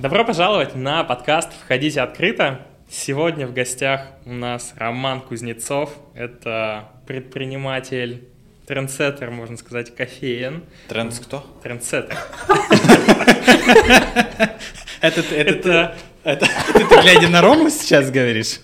Добро пожаловать на подкаст «Входите открыто». Сегодня в гостях у нас Роман Кузнецов. Это предприниматель, трендсеттер, можно сказать, кофеен. Трендс кто? Трендсеттер. Это, это, это, это, ты глядя на Рому сейчас говоришь?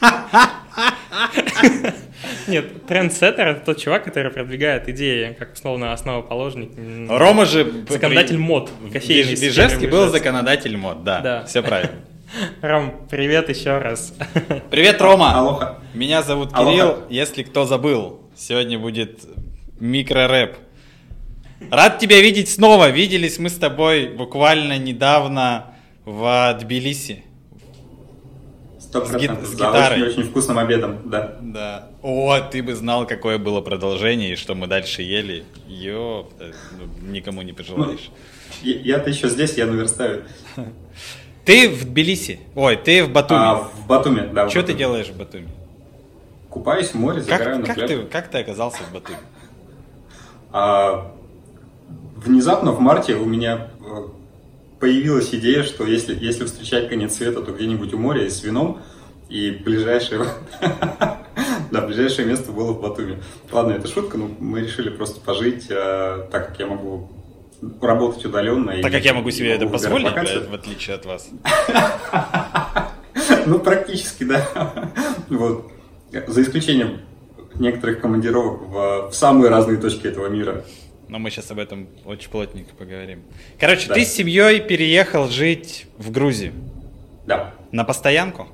Нет, трендсеттер — это тот чувак, который продвигает идеи, как условно основоположник. Рома же... Законодатель мод. сферы Бежевский был законодатель мод, да. Да. Все правильно. Ром, привет еще раз. Привет, Рома. Алоха. Меня зовут Алоха. Кирилл, если кто забыл. Сегодня будет микрорэп. Рад тебя видеть снова. Виделись мы с тобой буквально недавно в Тбилиси. С ги- с За гитарой. очень-очень вкусным обедом, да. Да. О, ты бы знал, какое было продолжение и что мы дальше ели. Ёпта, ну, никому не пожелаешь. Я- Я-то еще здесь, я наверстаю. Ты в Тбилиси. Ой, ты в Батуми. А, в Батуми, да. Что ты делаешь в Батуми? Купаюсь в море, загораю Как, на как, ты, как ты оказался в Батуми? А, внезапно в марте у меня появилась идея, что если, если встречать конец света, то где-нибудь у моря и с вином. И ближайшее, да, ближайшее место было в Батуми. Ладно, это шутка, но мы решили просто пожить, э, так как я могу работать удаленно. и Так как я могу себе это позволить, в отличие от вас. Ну, практически, да. Вот. За исключением некоторых командировок в, в самые разные точки этого мира. Но мы сейчас об этом очень плотненько поговорим. Короче, Да. ты с семьей переехал жить в Грузию. Да. На постоянку?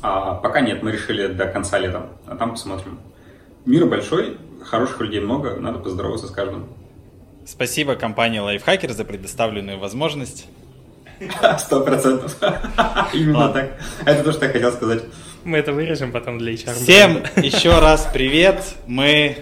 А пока нет, мы решили до конца лета. А там посмотрим. Мир большой, хороших людей много, надо поздороваться с каждым. Спасибо компании Lifehacker за предоставленную возможность. Сто процентов. Именно Ладно. так. Это то, что я хотел сказать. Мы это вырежем потом для HR. Всем еще раз привет. Мы,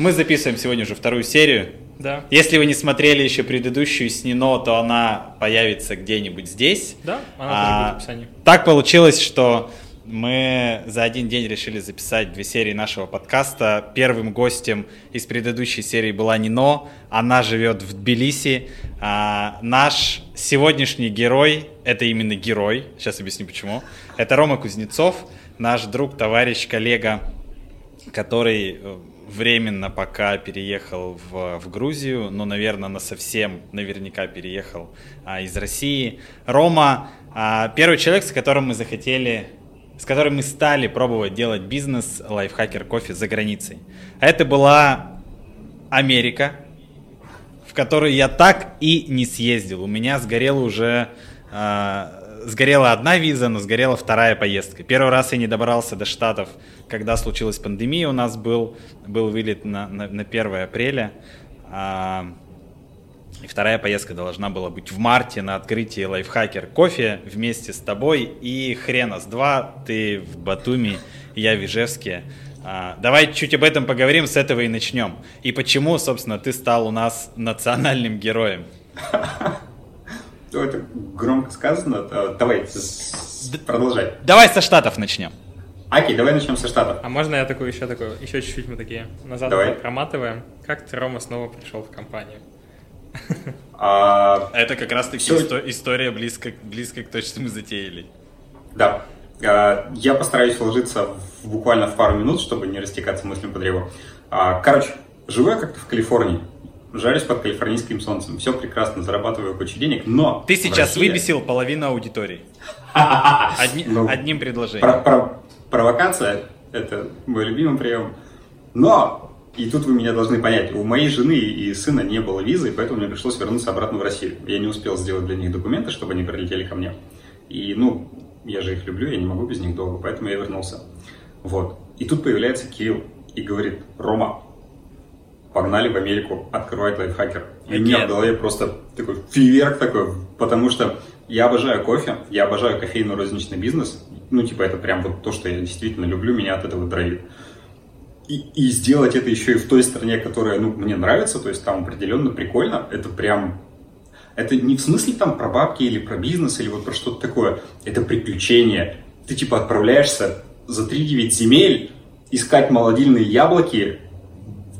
мы записываем сегодня уже вторую серию. Да. Если вы не смотрели еще предыдущую с Нино, то она появится где-нибудь здесь. Да, она А, тоже будет в описании. Так получилось, что мы за один день решили записать две серии нашего подкаста. Первым гостем из предыдущей серии была Нино. Она живет в Тбилиси. А, наш сегодняшний герой, это именно герой, сейчас объясню почему. Это Рома Кузнецов, наш друг, товарищ, коллега, который э, временно пока переехал в, в Грузию, но, наверное, на совсем наверняка переехал а, из России. Рома а, первый человек, с которым мы захотели, с которым мы стали пробовать делать бизнес лайфхакер кофе за границей. А это была Америка, в которую я так и не съездил. У меня сгорела уже а, сгорела одна виза, но сгорела вторая поездка. Первый раз я не добрался до Штатов, когда случилась пандемия. У нас был, был вылет на, на, на 1 апреля. А, и вторая поездка должна была быть в марте на открытии лайфхакер кофе вместе с тобой. И хрена с два, ты в Батуми, я в Ижевске. А, давай чуть об этом поговорим, с этого и начнем. И почему, собственно, ты стал у нас национальным героем? Это громко сказано. А, Давай, продолжай. Давай со Штатов начнем. Окей, давай начнем со Штатов. А можно я такой еще такой, еще чуть-чуть мы такие назад Давай. проматываем? Как ты, Рома, снова пришел в компанию? А, Это как раз таки Всё- исто- история близко, близко к той, что мы затеяли. Да. А, Я постараюсь уложиться в- буквально в пару минут, чтобы не растекаться мыслями по древу. А, Короче, живу я как-то в Калифорнии. Жарюсь под калифорнийским солнцем. Все прекрасно, зарабатываю кучу денег, но... Ты сейчас России- выбесил половину аудитории. Одни- Ну, одним предложением. Про- про- провокация – это мой любимый прием. Но, и тут вы меня должны понять, у моей жены и сына не было визы, поэтому мне пришлось вернуться обратно в Россию. Я не успел сделать для них документы, чтобы они прилетели ко мне. И, ну, я же их люблю, я не могу без них долго, поэтому я вернулся. Вот. И тут появляется Кирилл и говорит, Рома, погнали в Америку открывать лайфхакер. И у меня в голове просто такой фейерверк такой, потому что я обожаю кофе, я обожаю кофейно-розничный бизнес. Ну, типа, это прям вот то, что я действительно люблю, меня от этого драйвит. И, и сделать это еще и в той стране, которая, ну, мне нравится, то есть там определенно прикольно, это прям... Это не в смысле там про бабки или про бизнес или вот про что-то такое. Это приключение. Ты типа отправляешься за 3-9 земель искать молодильные яблоки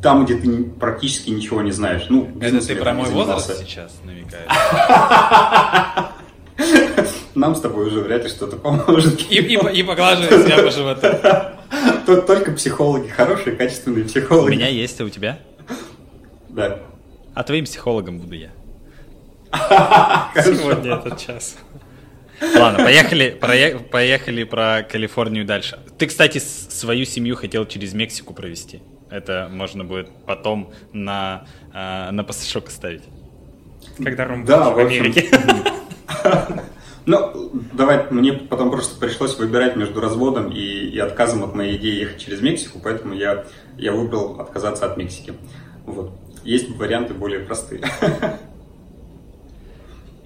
там, где ты практически ничего не знаешь. Ну, Это ты про мой возраст сейчас намекаешь? Нам с тобой уже вряд ли что-то поможет. И, и, и поглаживай себя по животу. Тут только психологи, хорошие, качественные психологи. У меня есть, а у тебя? Да. А твоим психологом буду я. Сегодня этот час. Ладно, поехали, поехали про Калифорнию дальше. Ты, кстати, свою семью хотел через Мексику провести. Это можно будет потом на, э, на пассажок оставить. Когда Ром да, в Америке. Ну, давай, мне потом просто пришлось выбирать между разводом и, и отказом от моей идеи ехать через Мексику, поэтому я, я выбрал отказаться от Мексики. Вот. Есть варианты более простые.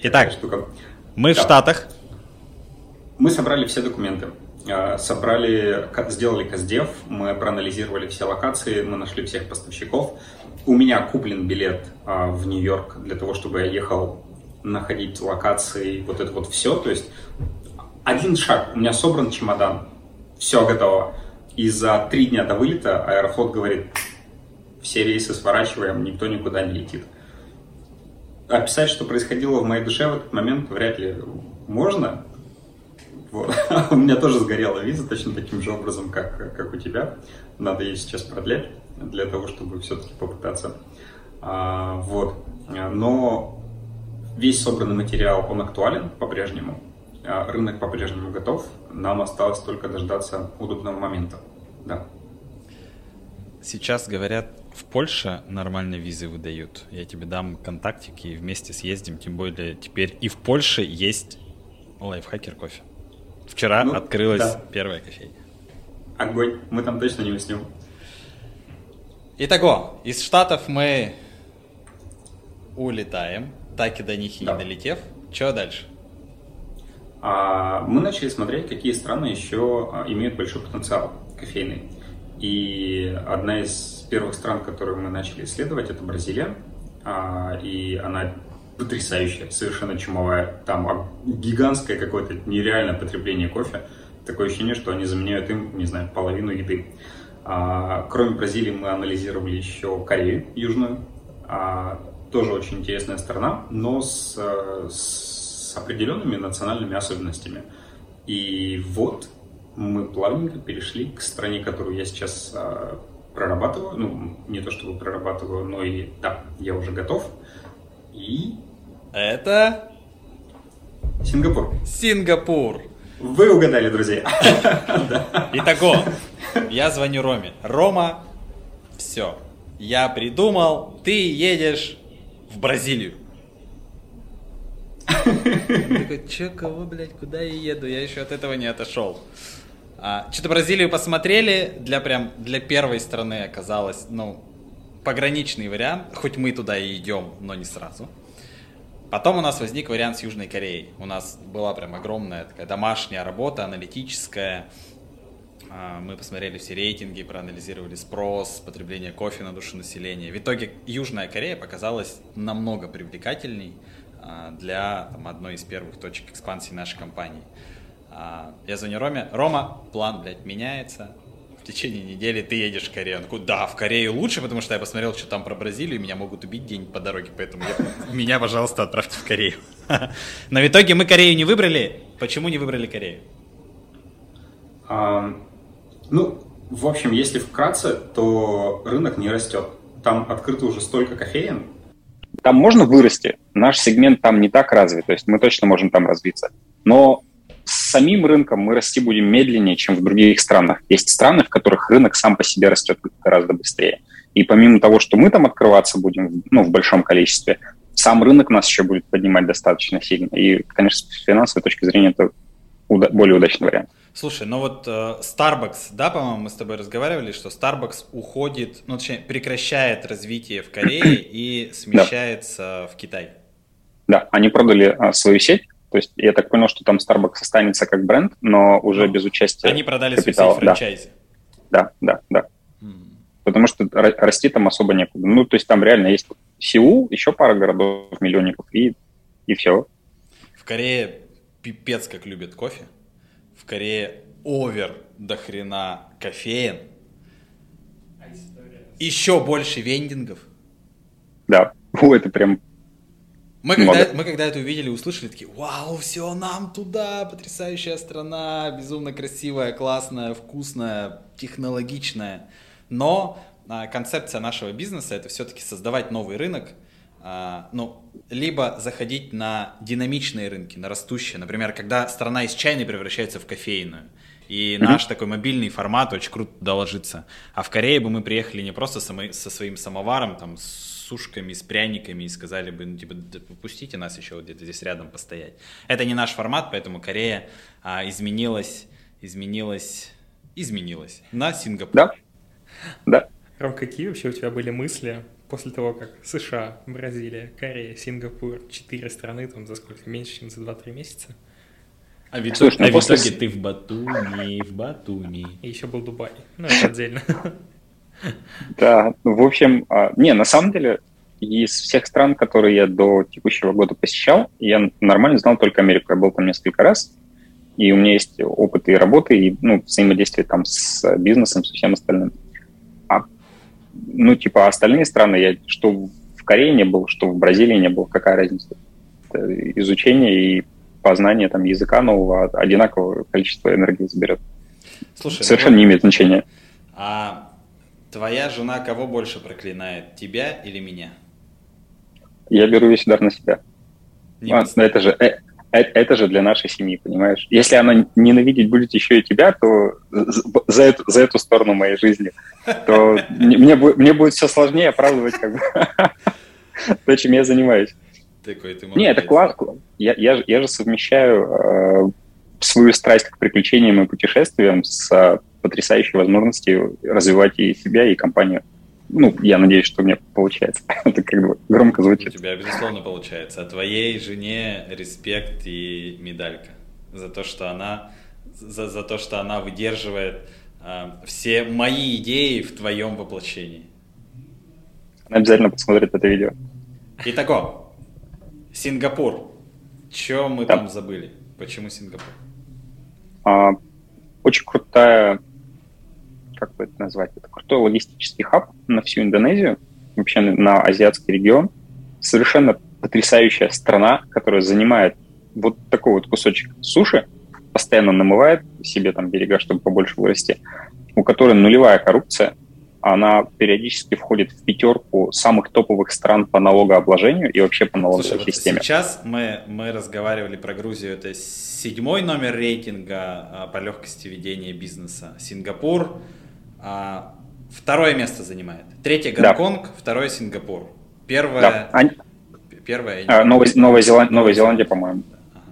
Итак, штука. мы да. в Штатах. Мы собрали все документы. А, собрали, сделали КСДЕФ, мы проанализировали все локации, мы нашли всех поставщиков. У меня куплен билет а, в Нью-Йорк для того, чтобы я ехал находить локации, вот это вот все. То есть один шаг, у меня собран чемодан, все готово. И за три дня до вылета Аэрофлот говорит, все рейсы сворачиваем, никто никуда не летит. Описать, что происходило в моей душе в этот момент, вряд ли можно. Вот. у меня тоже сгорела виза точно таким же образом, как, как у тебя. Надо ее сейчас продлять для того, чтобы все-таки попытаться. А, вот. Но Весь собранный материал, он актуален по-прежнему. А рынок по-прежнему готов. Нам осталось только дождаться удобного момента. Да. Сейчас говорят, в Польше нормально визы выдают. Я тебе дам контактики и вместе съездим. Тем более теперь и в Польше есть лайфхакер кофе. Вчера ну, открылась да. первая кофейня. Огонь. Мы там точно не уснем. Итого, из Штатов мы улетаем так и до них и да. не долетев. Что дальше? А, мы начали смотреть, какие страны еще а, имеют большой потенциал кофейный. И одна из первых стран, которую мы начали исследовать, это Бразилия. А, и она потрясающая, совершенно чумовая. Там гигантское какое-то нереальное потребление кофе. Такое ощущение, что они заменяют им, не знаю, половину еды. Кроме Бразилии мы анализировали еще Корею Южную тоже очень интересная страна, но с, с определенными национальными особенностями. И вот мы плавненько перешли к стране, которую я сейчас а, прорабатываю. Ну, не то чтобы прорабатываю, но и да, я уже готов. И... Это... Сингапур. Сингапур. Вы угадали, друзья. Итого, я звоню Роме. Рома, все, я придумал, ты едешь в Бразилию. Такой, че, кого, блядь, куда я еду? Я еще от этого не отошел. А, что-то Бразилию посмотрели, для прям, для первой страны оказалось, ну, пограничный вариант, хоть мы туда и идем, но не сразу. Потом у нас возник вариант с Южной Кореей. У нас была прям огромная такая домашняя работа, аналитическая, а, мы посмотрели все рейтинги, проанализировали спрос, потребление кофе на душу населения. В итоге Южная Корея показалась намного привлекательней а, для там, одной из первых точек экспансии нашей компании. А, я звоню Роме. Рома, план, блядь, меняется. В течение недели ты едешь в Корею. Он такой, да, в Корею лучше, потому что я посмотрел, что там про Бразилию, меня могут убить день по дороге, поэтому я, меня, пожалуйста, отправьте в Корею. Но в итоге мы Корею не выбрали. Почему не выбрали Корею? Ну, в общем, если вкратце, то рынок не растет. Там открыто уже столько кофеин. Там можно вырасти. Наш сегмент там не так развит, то есть мы точно можем там развиться. Но с самим рынком мы расти будем медленнее, чем в других странах. Есть страны, в которых рынок сам по себе растет гораздо быстрее. И помимо того, что мы там открываться будем ну, в большом количестве, сам рынок нас еще будет поднимать достаточно сильно. И, конечно, с финансовой точки зрения это уда- более удачный вариант. Слушай, ну вот э, Starbucks, да, по-моему, мы с тобой разговаривали, что Starbucks уходит, ну, точнее, прекращает развитие в Корее и смещается да. в Китай. Да, они продали а, свою сеть, то есть я так понял, что там Starbucks останется как бренд, но уже ну, без участия Они продали капитала. сеть франчайзи. Да, да, да. да. Mm. Потому что расти там особо некуда. Ну, то есть там реально есть Сеул, еще пара городов, миллионников, и, и все. В Корее пипец как любят кофе в Корее овер до хрена кофеин. еще больше вендингов. Да, О, это прям мы когда, мы когда это увидели, услышали, такие, вау, все, нам туда, потрясающая страна, безумно красивая, классная, вкусная, технологичная. Но а, концепция нашего бизнеса это все-таки создавать новый рынок, а, ну, либо заходить на динамичные рынки, на растущие. Например, когда страна из чайной превращается в кофейную. И mm-hmm. наш такой мобильный формат очень круто туда ложится. А в Корее бы мы приехали не просто со своим самоваром, там, с сушками, с пряниками и сказали бы, ну, типа, пустите нас еще вот где-то здесь рядом постоять. Это не наш формат, поэтому Корея а, изменилась, изменилась, изменилась на Сингапур. Да, да. Ром, какие вообще у тебя были мысли после того, как США, Бразилия, Корея, Сингапур, четыре страны, там за сколько, меньше, чем за 2-3 месяца? А, ведь, Слушай, ну, а после... в итоге ты в Батуми, в Батуми. И еще был Дубай. Ну, это отдельно. Да, в общем, а, не, на самом деле, из всех стран, которые я до текущего года посещал, я нормально знал только Америку. Я был там несколько раз, и у меня есть опыт и работы, и ну, взаимодействие там с бизнесом, со всем остальным. А, ну, типа, остальные страны, я что в Корее не был, что в Бразилии не был, какая разница? Это изучение и познание там языка нового одинакового количества энергии заберет. Слушай, Совершенно ну, не имеет значения. А Твоя жена кого больше проклинает, тебя или меня? Я беру весь удар на себя. а, но это же, э, э, это же для нашей семьи, понимаешь? Если она ненавидеть будет еще и тебя, то за эту, за эту сторону моей жизни, то мне, мне будет все сложнее оправдывать как бы то, чем я занимаюсь. Такой ты Не, это классно. Я, я, я же совмещаю э, свою страсть к приключениям и путешествиям с потрясающей возможности развивать и себя, и компанию. Ну, я надеюсь, что у меня получается. Это как бы громко звучит. У тебя, безусловно, получается. А твоей жене респект и медалька за то, что она, за, за то, что она выдерживает э, все мои идеи в твоем воплощении. Она обязательно посмотрит это видео. Итого, Сингапур. Чем мы да. там забыли? Почему Сингапур? А, очень крутая как бы это назвать, это крутой логистический хаб на всю Индонезию, вообще на азиатский регион. Совершенно потрясающая страна, которая занимает вот такой вот кусочек суши, постоянно намывает себе там берега, чтобы побольше вырасти, у которой нулевая коррупция, она периодически входит в пятерку самых топовых стран по налогообложению и вообще по налоговой Слушай, системе. Вот сейчас мы, мы разговаривали про Грузию, это седьмой номер рейтинга а, по легкости ведения бизнеса. Сингапур а, второе место занимает. Третье Гонконг, да. второе Сингапур. Первое... Да. Они... Первое... А, Новая, Новая, Зеланд... Новая Зеландия, по-моему. Ага.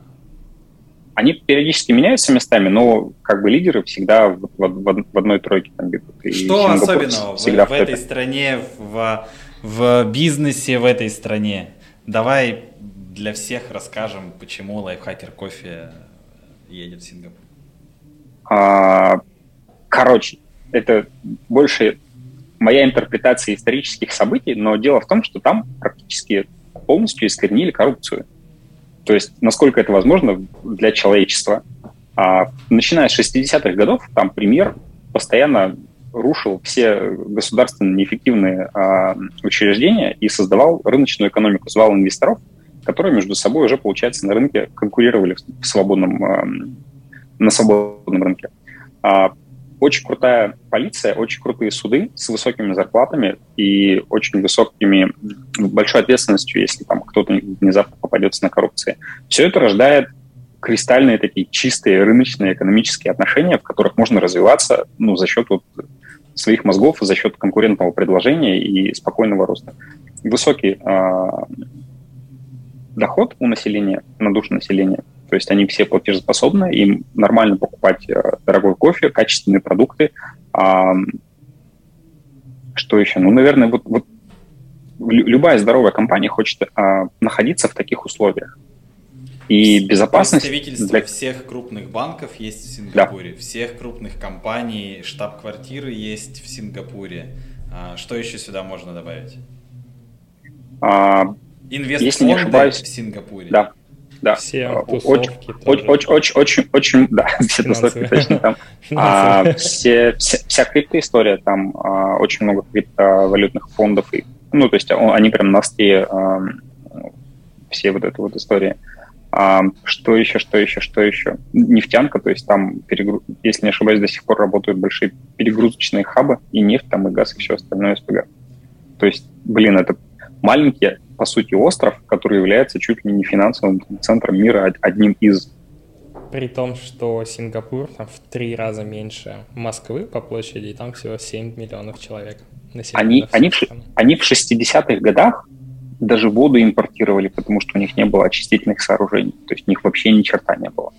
Они периодически меняются местами, но как бы лидеры всегда в, в, в одной тройке там бегут. Что особенного в, в этой стране, в, в бизнесе в этой стране? Давай для всех расскажем, почему лайфхакер кофе едет в Сингапур. А, короче, это больше моя интерпретация исторических событий, но дело в том, что там практически полностью искоренили коррупцию. То есть, насколько это возможно для человечества. А, начиная с 60-х годов, там премьер постоянно рушил все государственные неэффективные а, учреждения и создавал рыночную экономику, звал инвесторов, которые между собой уже, получается, на рынке конкурировали в свободном, а, на свободном рынке. А, очень крутая полиция, очень крутые суды с высокими зарплатами и очень высокими, большой ответственностью, если там кто-то внезапно попадется на коррупции. Все это рождает кристальные такие чистые рыночные экономические отношения, в которых можно развиваться ну, за счет вот своих мозгов, за счет конкурентного предложения и спокойного роста. Высокий э, доход у населения, на душу населения то есть они все платежеспособны, им нормально покупать э, дорогой кофе, качественные продукты. Что еще? Ну, наверное, вот, вот любая здоровая компания хочет а, находиться в таких условиях. И безопасность... Представительство для... всех крупных банков есть в Сингапуре, да. всех крупных компаний, штаб-квартиры есть в Сингапуре. А, что еще сюда можно добавить? А, Инвестфонды Если не ошибаюсь, в Сингапуре. Да, да. Все А, тусовки Очень, очень, очень, очень, очень, да, все тусовки точно там. А, все, вся, вся криптоистория, там а, очень много криптовалютных фондов, и, ну, то есть он- они прям на ам, все вот этой вот истории. А, что еще, что еще, что еще? Нефтянка, то есть там, перегру- если не ошибаюсь, до сих пор работают большие перегрузочные хабы, и нефть там, и газ, и все остальное СПГ. То есть, блин, это маленький, по сути, остров, который является чуть ли не финансовым центром мира, од- одним из. При том, что Сингапур там в три раза меньше Москвы по площади, и там всего 7 миллионов человек. Они, они, в, они в 60-х годах даже воду импортировали, потому что у них не было очистительных сооружений. То есть у них вообще ни черта не было.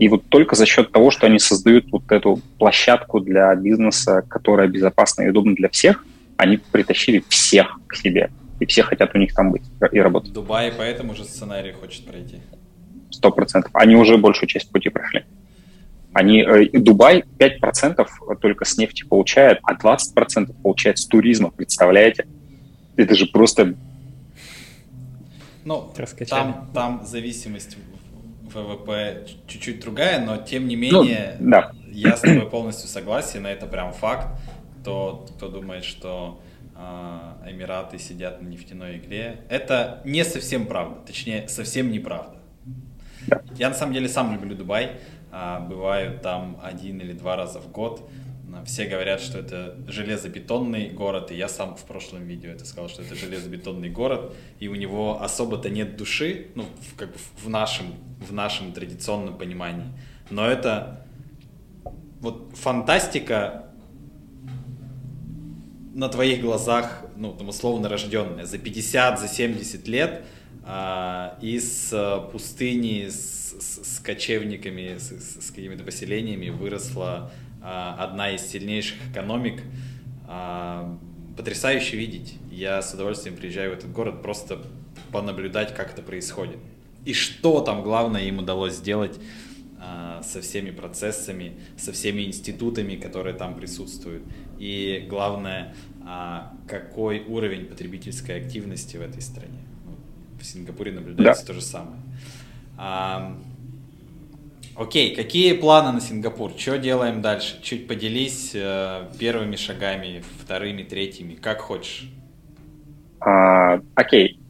И вот только за счет того, что они создают вот эту площадку для бизнеса, которая безопасна и удобна для всех, они притащили всех к себе. И все хотят у них там быть и работать. Дубай по этому же сценарию хочет пройти. Сто процентов. Они уже большую часть пути прошли. Они, э, Дубай 5% только с нефти получает, а 20% получает с туризма, представляете? Это же просто... Ну, Раскачали. там, там зависимость в- ВВП чуть-чуть другая, но тем не Ну, менее, да. я с тобой полностью согласен, это прям факт. Тот, кто думает, что Эмираты сидят на нефтяной игре, это не совсем правда, точнее, совсем неправда. Да. Я на самом деле сам люблю Дубай, а, бываю там один или два раза в год. А, Все говорят, что это железобетонный город, и я сам в прошлом видео это сказал, что это железобетонный город, и у него особо-то нет души, ну, в, как бы в нашем, в нашем традиционном понимании. Но это вот фантастика на твоих глазах, ну, там, условно рожденная, за 50, за 70 лет а, из а, пустыни с, с- с кочевниками, с, с- с какими-то поселениями выросла а, одна из сильнейших экономик. А, потрясающе видеть. Я с удовольствием приезжаю в этот город просто понаблюдать, как это происходит. И что там главное им удалось сделать а, со всеми процессами, со всеми институтами, которые там присутствуют. И главное, а, какой уровень потребительской активности в этой стране. В Сингапуре наблюдается то же самое. А, Окей, какие планы на Сингапур? Что делаем дальше? Чуть поделись э, первыми шагами, вторыми, третьими, как хочешь. а, окей,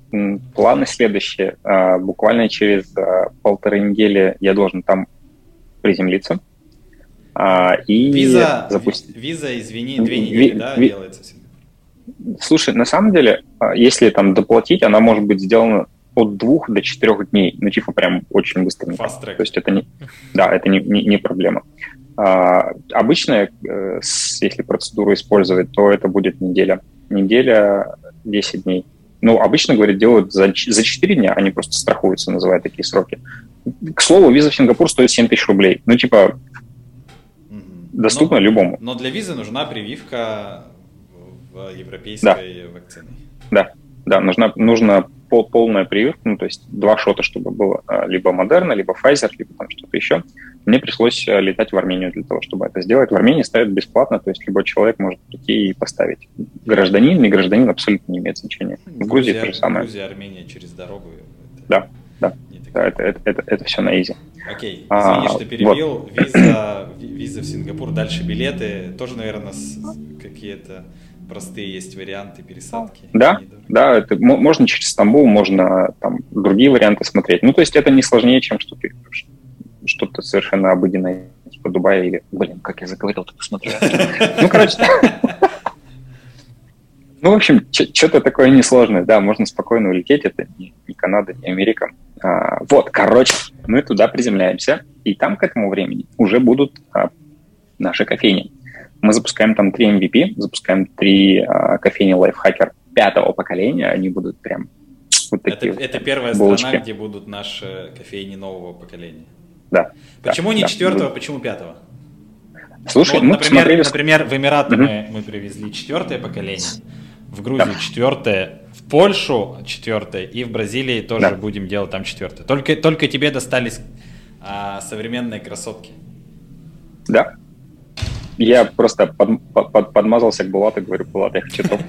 планы следующие. А, буквально через а, полторы недели я должен там приземлиться. А, и Виза, запустить. ви- виза, извини, две Ви- недели, да, ви- делается? Слушай, на самом деле, а, если там доплатить, она может быть сделана от двух до четырех дней. Ну, типа, прям очень track. То есть это не, да, это не, не, не проблема. А, обычно, э, если процедуру использовать, то это будет неделя. Неделя, 10 дней. Ну, обычно, говорят, делают за, за 4 дня, они просто страхуются, называя такие сроки. К слову, виза в Сингапур стоит 7 тысяч рублей. Ну, типа. Доступно Но- любому. Но для визы нужна прививка в европейской вакциной. Да, да, нужна, нужно пол- полная прививка, ну, то есть два шота, чтобы было а, либо Модерна, либо Pfizer, либо там что-то еще. Мне пришлось а, летать в Армению для того, чтобы это сделать. В Армении ставят бесплатно, то есть любой человек может прийти и поставить. Гражданин, не гражданин абсолютно не имеет значения. В Грузии то же самое. Грузия, Армения через дорогу. это Да, да. не так- Да, это, это, это, это все на изи. Окей, А, извини, что перебил. Виза, ви- виза в Сингапур, дальше билеты. Тоже, наверное, какие-то простые есть варианты пересадки. Да, да, это мо- можно через Стамбул, можно там другие варианты смотреть. Ну, то есть это не сложнее, чем что-то что-то совершенно обыденное, типа Дубая или... Блин, как я заговорил, ты посмотри. Ну, короче... Ну, в общем, что-то такое несложное, да, можно спокойно улететь, это не, не Канада, не Америка. А, вот, короче, мы туда приземляемся, и там к этому времени уже будут а, наши кофейни. Мы запускаем там три MVP, запускаем три а, кофейни лайфхакер пятого поколения, они будут прям вот Это, такие вот это первая булочки. страна, где будут наши кофейни нового поколения. Да. Почему да, не да. четвертого, почему пятого? Слушай, Ну, вот, мы например, посмотрели... например, в Эмираты Мгм. мы, мы привезли четвертое поколение, в Грузию четвертое, в Польшу четвертое и в Бразилии тоже Да. будем делать там четвертое. Только, только тебе достались а, современные красотки. Да. Я просто под- под- под- подмазался к Булату, говорю, Булат, я хочу топ.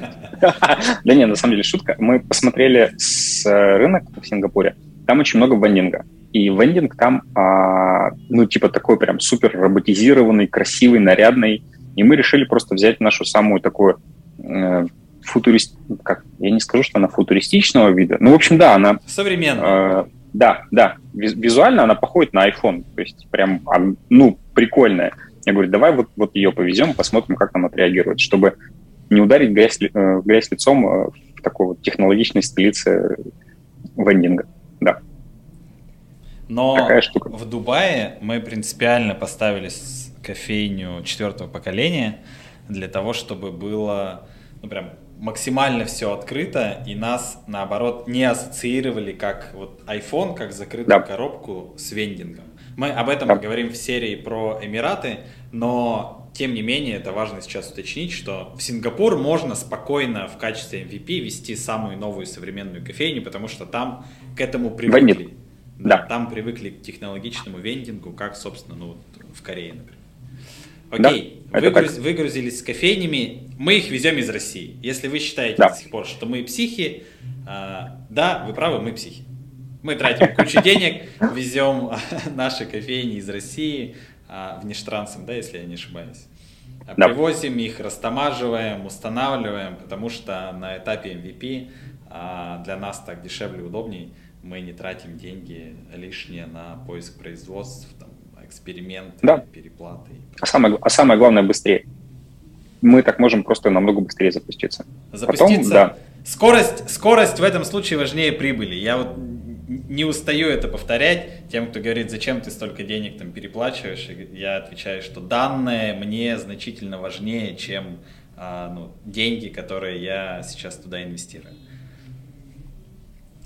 Да не, на самом деле шутка. Мы посмотрели с э, рынок в Сингапуре, там очень много вендинга. И вендинг там, а, ну, типа такой прям супер роботизированный, красивый, нарядный. И мы решили просто взять нашу самую такую э, футурист... Как? Я не скажу, что она футуристичного вида. Ну, в общем, да, она... Современная. Э, да, да. Визуально она походит на iPhone. То есть прям, а, ну, прикольная. Я говорю, давай вот, вот ее повезем, посмотрим, как она отреагирует, чтобы не ударить грязь, э, грязь лицом э, в такой вот технологичной столице вендинга. Да. Но Такая штука. в Дубае мы принципиально поставили кофейню четвертого поколения для того, чтобы было ну, прям максимально все открыто, и нас, наоборот, не ассоциировали как вот iPhone, как закрытую да. коробку с вендингом. Мы об этом да. говорим в серии про Эмираты, но тем не менее это важно сейчас уточнить, что в Сингапур можно спокойно в качестве MVP вести самую новую современную кофейню, потому что там к этому привыкли. Вендинг. Да. Там привыкли к технологичному вендингу, как, собственно, ну, в Корее, например. Окей, да, выгруз, выгрузились с кофейнями, мы их везем из России. Если вы считаете да. до сих пор, что мы психи, э, да, вы правы, мы психи. Мы тратим кучу денег, везем наши кофейни из России, э, внештрансом, да, если я не ошибаюсь. Да. Привозим их, растамаживаем, устанавливаем, потому что на этапе MVP для нас так дешевле, удобнее мы не тратим деньги лишние на поиск производств, там, эксперименты, да. переплаты. А самое, а самое главное быстрее. Мы так можем просто намного быстрее запуститься. Запуститься. Потом, да. Скорость, скорость в этом случае важнее прибыли. Я вот не устаю это повторять тем, кто говорит, зачем ты столько денег там переплачиваешь. Я отвечаю, что данные мне значительно важнее, чем а, ну, деньги, которые я сейчас туда инвестирую.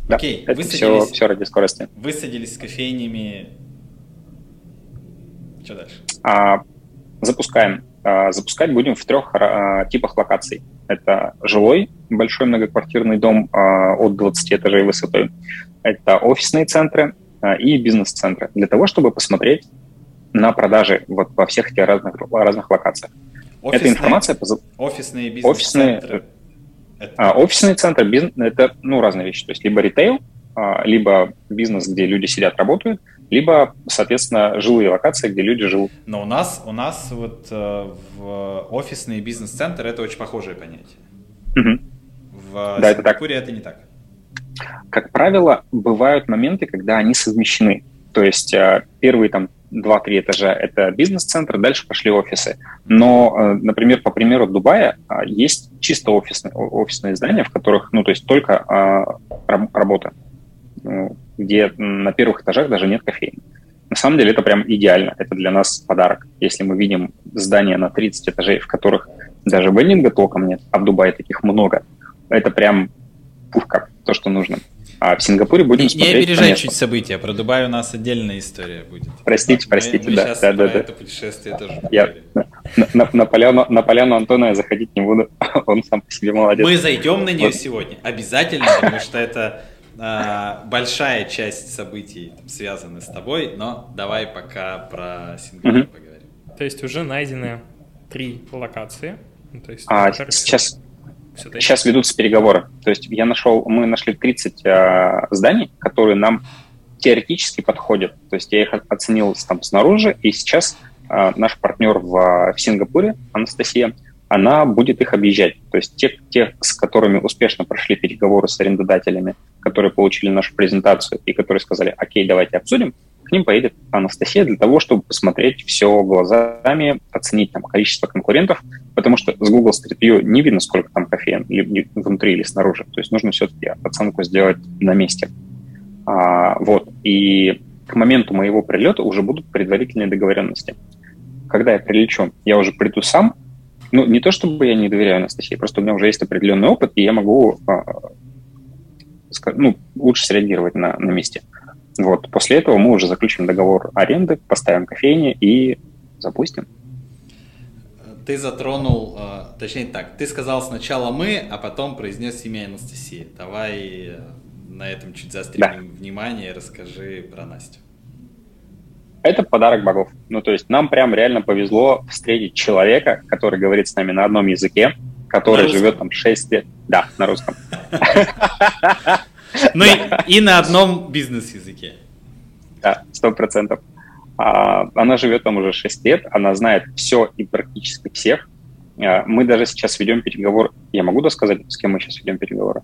Да, Окей, это высадились, все, все ради скорости. Высадились с кофейнями. Что дальше? А, запускаем. А, запускать будем в трех а, типах локаций. Это жилой большой многоквартирный дом а, от 20 этажей высотой. Это офисные центры а, и бизнес-центры. Для того, чтобы посмотреть на продажи вот во всех этих разных, разных локациях. Офисные, Эта информация... Офисные бизнес-центры. Это... А, офисный центр, бизнес, это ну, разные вещи. То есть либо ритейл, а, либо бизнес, где люди сидят, работают, либо, соответственно, жилые локации, где люди живут. Но у нас, у нас вот э, в офисный бизнес-центр это очень похожее понятие. Угу. В да, Сингапуре это, это не так. Как правило, бывают моменты, когда они совмещены. То есть э, первые там 2-3 этажа — это бизнес-центр, дальше пошли офисы. Но, э, например, по примеру Дубая а, есть чисто офисные, офисные здания, в которых, ну, то есть только а, работа, ну, где на первых этажах даже нет кофейни. На самом деле это прям идеально, это для нас подарок. Если мы видим здания на 30 этажей, в которых даже вендинга толком нет, а в Дубае таких много, это прям пушка, то, что нужно. А в Сингапуре будем не, смотреть... Не опережай чуть события, про Дубай у нас отдельная история будет. Простите, мы, простите, мы да. Сейчас да, да, да. это путешествие тоже я, на, на, на, поляну, на поляну Антона я заходить не буду, он сам по себе молодец. Мы зайдем на нее вот. сегодня, обязательно, потому что это а, большая часть событий связаны с тобой, но давай пока про Сингапур угу. поговорим. То есть уже найдены три локации. Ну, то есть, а, сейчас, Сейчас ведутся переговоры. То есть я нашел, мы нашли 30 э, зданий, которые нам теоретически подходят. То есть я их оценил там снаружи, и сейчас э, наш партнер в, в Сингапуре, Анастасия, она будет их объезжать. То есть те, те, с которыми успешно прошли переговоры с арендодателями, которые получили нашу презентацию и которые сказали, окей, давайте обсудим, к ним поедет Анастасия для того, чтобы посмотреть все глазами, оценить там количество конкурентов, потому что с Google Street View не видно, сколько там кофеен внутри или снаружи. То есть нужно все-таки оценку сделать на месте. А, вот. И к моменту моего прилета уже будут предварительные договоренности. Когда я прилечу, я уже приду сам. Ну, не то чтобы я не доверяю Анастасии, просто у меня уже есть определенный опыт, и я могу а, ну, лучше среагировать на, на месте. Вот. После этого мы уже заключим договор аренды, поставим кофейни и запустим. Ты затронул, э, точнее так, ты сказал сначала мы, а потом произнес имя Анастасии. Давай на этом чуть заострим да. внимание и расскажи про Настю. Это подарок богов. Ну, то есть нам прям реально повезло встретить человека, который говорит с нами на одном языке, который живет там 6 лет. Да, на русском. Ну и на одном бизнес-языке. Да, сто процентов. А, она живет там уже 6 лет, она знает все и практически всех. А, мы даже сейчас ведем переговор. Я могу досказать, с кем мы сейчас ведем переговоры?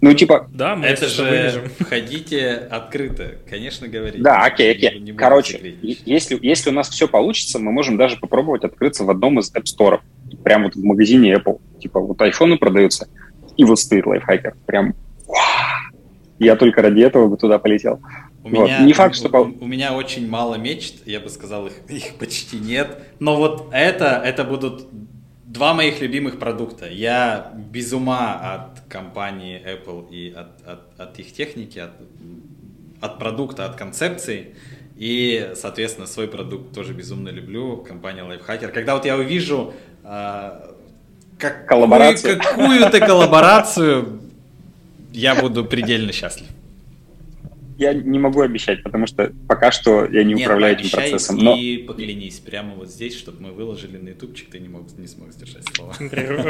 Ну, типа... Да, мы это же вырежем. входите открыто, конечно, говорите. Да, окей, окей. Короче, если, если у нас все получится, мы можем даже попробовать открыться в одном из App Store. Прямо вот в магазине Apple. Типа вот айфоны продаются, и вот стоит лайфхакер. Прям... Я только ради этого бы туда полетел. У вот. меня, не факт, что... У, у меня очень мало мечт, я бы сказал, их, их почти нет. Но вот это, это будут два моих любимых продукта. Я без ума от компании Apple и от, от, от их техники, от, от продукта, от концепции. И, соответственно, свой продукт тоже безумно люблю, компания Lifehacker. Когда вот я увижу э, как, коллаборацию. какую-то коллаборацию, я буду предельно счастлив я не могу обещать, потому что пока что я не Нет, управляю этим процессом. Но... И поклянись прямо вот здесь, чтобы мы выложили на ютубчик, ты не, мог, не смог сдержать слово.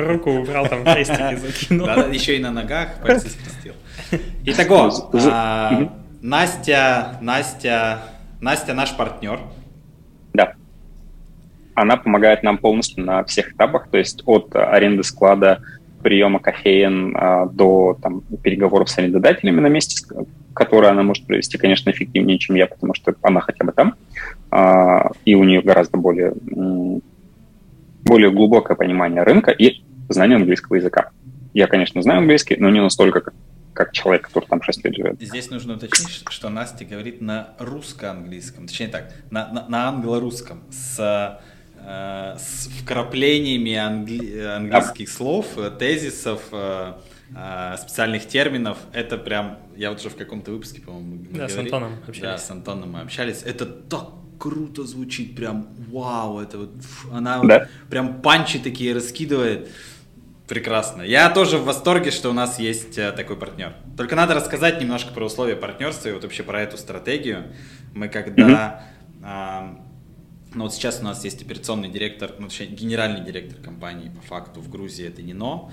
Руку убрал, там крестики закинул. Да, еще и на ногах пальцы скрестил. Итого, а, Настя, Настя, Настя наш партнер. Да. Она помогает нам полностью на всех этапах, то есть от аренды склада, приема кофеин а, до там, переговоров с арендодателями на месте, которые она может провести, конечно, эффективнее, чем я, потому что она хотя бы там, а, и у нее гораздо более, более глубокое понимание рынка и знание английского языка. Я, конечно, знаю английский, но не настолько, как, как человек, который там 6 лет живет. Здесь нужно уточнить, что Настя говорит на русско-английском, точнее так, на, на, на англо-русском, с э, с вкраплениями англи- английских слов, тезисов, э, э, специальных терминов. Это прям, я вот уже в каком-то выпуске, по-моему, Да, говорили. с Антоном общались. Да, с Антоном мы общались. Это так круто звучит, прям вау, это вот, она да. вот прям панчи такие раскидывает. Прекрасно. Я тоже в восторге, что у нас есть э, такой партнер. Только надо рассказать немножко про условия партнерства и вот вообще про эту стратегию. Мы когда mm-hmm. Но вот сейчас у нас есть операционный директор, ну, точнее, генеральный директор компании, по факту, в Грузии это Нино.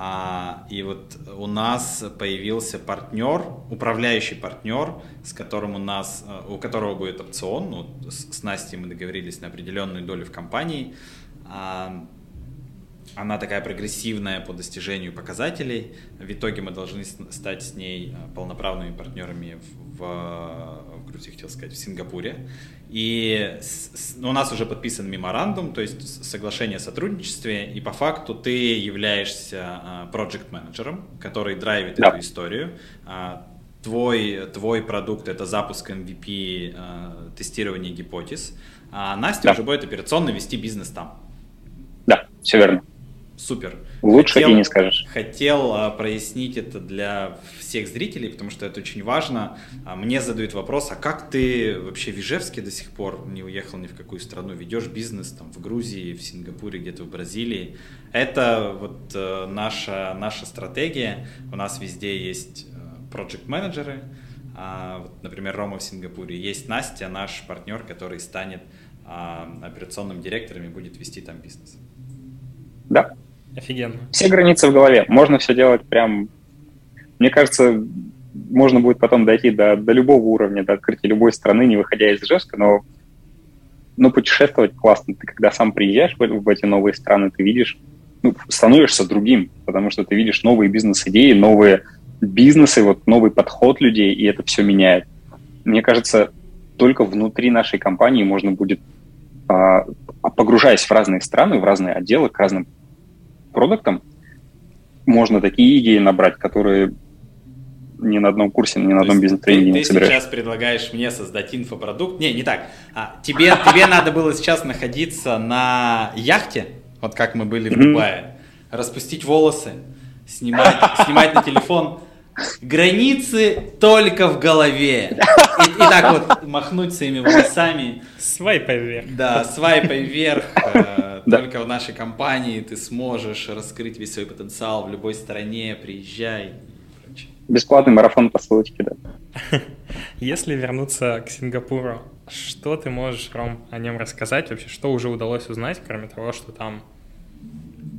А, и вот у нас появился партнер, управляющий партнер, с которым у нас, э, у которого будет опцион. Ну, с, с Настей мы договорились на определенную долю в компании. А, она такая прогрессивная по достижению показателей. В итоге мы должны стать с ней э, полноправными партнерами в, в Грузии, хотел сказать, в Сингапуре. И с, у нас уже подписан меморандум, то есть соглашение о сотрудничестве, и по факту ты являешься проект менеджером который драйвит да. эту историю. А, твой, твой продукт это запуск MVP, а, тестирование гипотез, а Настя да. уже будет операционно вести бизнес там. Да, все верно. Супер. Лучше хотел, и не скажешь. Хотел а, прояснить это для всех зрителей, потому что это очень важно. А, мне задают вопрос, а как ты вообще в Ижевске до сих пор не уехал ни в какую страну, ведешь бизнес там в Грузии, в Сингапуре, где-то в Бразилии? Это вот а, наша, наша стратегия. У нас везде есть э, проект-менеджеры. А, вот, например, Рома в Сингапуре. Есть Настя, наш партнер, который станет а, операционным директором и будет вести там бизнес. Да, Офигенно. Все границы в голове. Можно все делать прям... Мне кажется, можно будет потом дойти до, до любого уровня, до открытия любой страны, не выходя из Ижевска, но, но путешествовать классно. Ты когда сам приезжаешь в, в эти новые страны, ты видишь, ну, становишься другим, потому что ты видишь новые бизнес-идеи, новые бизнесы, вот новый подход людей, и это все меняет. Мне кажется, только внутри нашей компании можно будет, а, погружаясь в разные страны, в разные отделы, к разным продуктом, можно такие идеи набрать, которые ни на одном курсе, ни на одном бизнес-тренинге не собираешь. Ты сейчас предлагаешь мне создать инфопродукт. Не, не так. А, тебе, тебе надо было сейчас находиться на яхте, вот как мы были в Дубае, распустить волосы, снимать, снимать на телефон. Границы только в голове. И, и так вот махнуть своими волосами. Свайпай вверх. Да, свайпай вверх. Э, да. Только в нашей компании ты сможешь раскрыть весь свой потенциал в любой стране, приезжай. Бесплатный марафон по ссылочке, да. Если вернуться к Сингапуру, что ты можешь, Ром, о нем рассказать? Вообще, что уже удалось узнать, кроме того, что там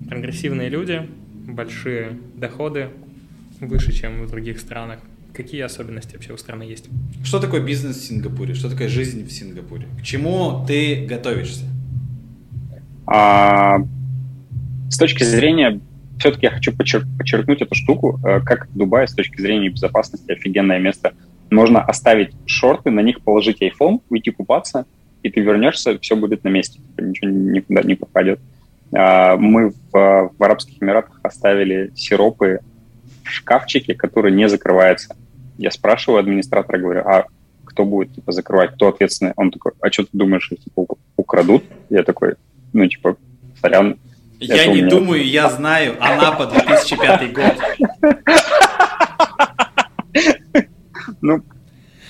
прогрессивные люди, большие доходы, выше, чем в других странах? Какие особенности вообще у страны есть? Что такое бизнес в Сингапуре? Что такое жизнь в Сингапуре? К чему ты готовишься? А, с точки зрения, все-таки я хочу подчер- подчеркнуть эту штуку, э, как в Дубае с точки зрения безопасности офигенное место. Можно оставить шорты, на них положить iPhone, уйти купаться, и ты вернешься, все будет на месте, ничего никуда не попадет. А, мы в, в Арабских Эмиратах оставили сиропы в шкафчике, который не закрывается. Я спрашиваю администратора, говорю, а кто будет типа закрывать, кто ответственный? Он такой, а что ты думаешь, их типа украдут? Я такой, ну типа, сорян. Я не меня... думаю, я знаю, Анапа 2005 год. Ну,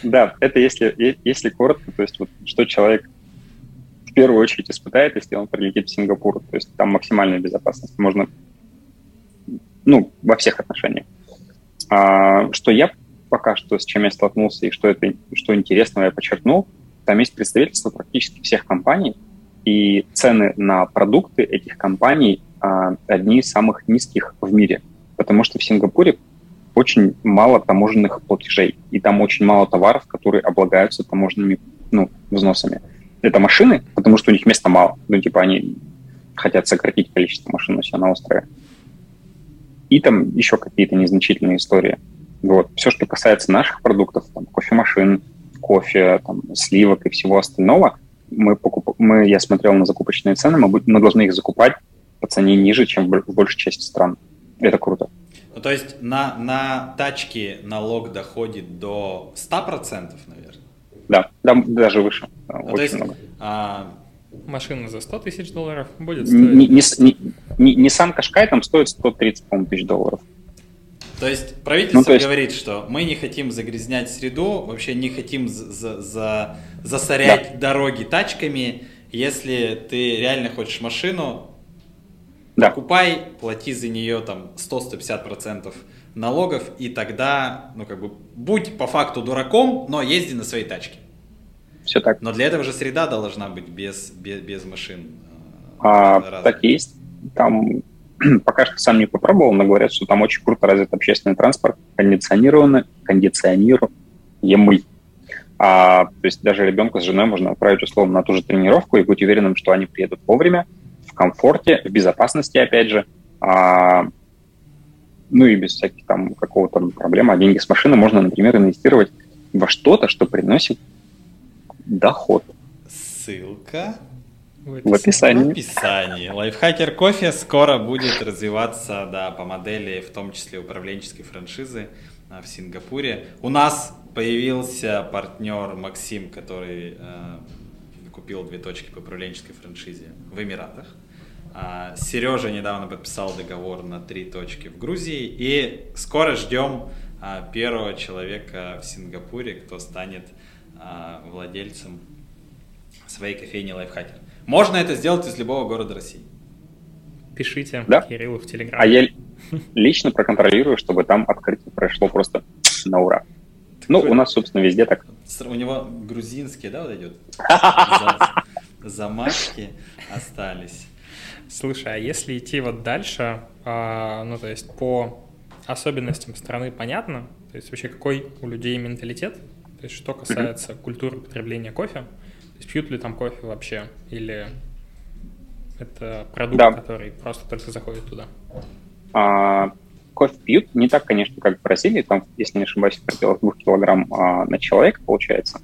да, это если, если коротко, то есть вот что человек в первую очередь испытает, если он прилетит в Сингапур. То есть там максимальная безопасность. Можно, ну, во всех отношениях. А, что я пока что, с чем я столкнулся, и что, это, что интересного я подчеркнул, там есть представительство практически всех компаний, и цены на продукты этих компаний а, одни из самых низких в мире, потому что в Сингапуре очень мало таможенных платежей, и там очень мало товаров, которые облагаются таможенными ну, взносами. Это машины, потому что у них места мало. Ну, типа, они хотят сократить количество машин у себя на острове. И там еще какие-то незначительные истории. Вот. Все, что касается наших продуктов, там, кофемашин, кофе, там, сливок и всего остального, мы покуп... мы, я смотрел на закупочные цены, мы, мы должны их закупать по цене ниже, чем в большей части стран. Это круто. Ну, то есть на, на тачки налог доходит до 100%, наверное? Да, да даже выше. Ну, очень есть, много. А... Машина за 100 тысяч долларов будет стоить? Не, не, не, не, Nissan Qashqai там стоит 130, по тысяч долларов. То есть правительство ну, то есть... говорит, что мы не хотим загрязнять среду, вообще не хотим за, за, засорять да. дороги тачками. Если ты реально хочешь машину, да. покупай, плати за нее там 100-150% налогов, и тогда, ну как бы, будь по факту дураком, но езди на своей тачке. Все так. Но для этого же среда должна быть без, без, без машин. Э, а, так есть. Там пока что сам не попробовал, но говорят, что там очень круто развит общественный транспорт, кондиционированный, кондиционируемый. А, то есть даже ребенка с женой можно отправить условно на ту же тренировку и быть уверенным, что они приедут вовремя, в комфорте, в безопасности, опять же. А, ну и без всяких там какого-то проблемы. А деньги с машины можно, например, инвестировать во что-то, что приносит доход. Ссылка в описании. В описании. Лайфхакер кофе скоро будет развиваться, да, по модели, в том числе управленческой франшизы а, в Сингапуре. У нас появился партнер Максим, который э, купил две точки по управленческой франшизе в Эмиратах. А, Сережа недавно подписал договор на три точки в Грузии. И скоро ждем а, первого человека в Сингапуре, кто станет владельцем своей кофейни Лайфхакер. Можно это сделать из любого города России. Пишите да? Кириллу в Телеграме. А я лично проконтролирую, чтобы там открытие прошло просто на ура. Ну, у нас, собственно, везде так. У него грузинские, да, вот идет? Замашки остались. Слушай, а если идти вот дальше, а, ну, то есть по особенностям страны понятно, то есть вообще какой у людей менталитет, то есть что касается культуры потребления кофе, есть пьют ли там кофе вообще? Или это продукт, да. который просто только заходит туда? А, кофе пьют не так, конечно, как в Бразилии. Там, если не ошибаюсь, в пределах 2 килограмм а, на человека получается.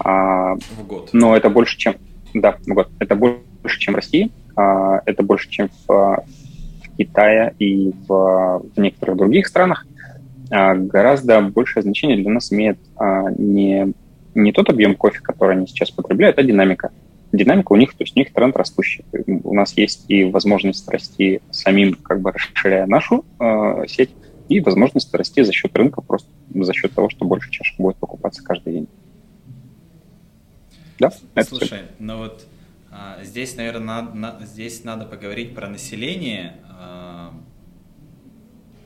А, в год. Но это больше, чем... Да, в год. Это больше, чем в России. А, это больше, чем в, в Китае и в, в некоторых других странах. А, гораздо большее значение для нас имеет а, не не тот объем кофе, который они сейчас потребляют, а динамика. Динамика у них, то есть у них тренд растущий. У нас есть и возможность расти самим, как бы расширяя нашу э, сеть, и возможность расти за счет рынка, просто за счет того, что больше чашек будет покупаться каждый день. Да? Слушай, все. ну вот а, здесь, наверное, на, на, здесь надо поговорить про население, а,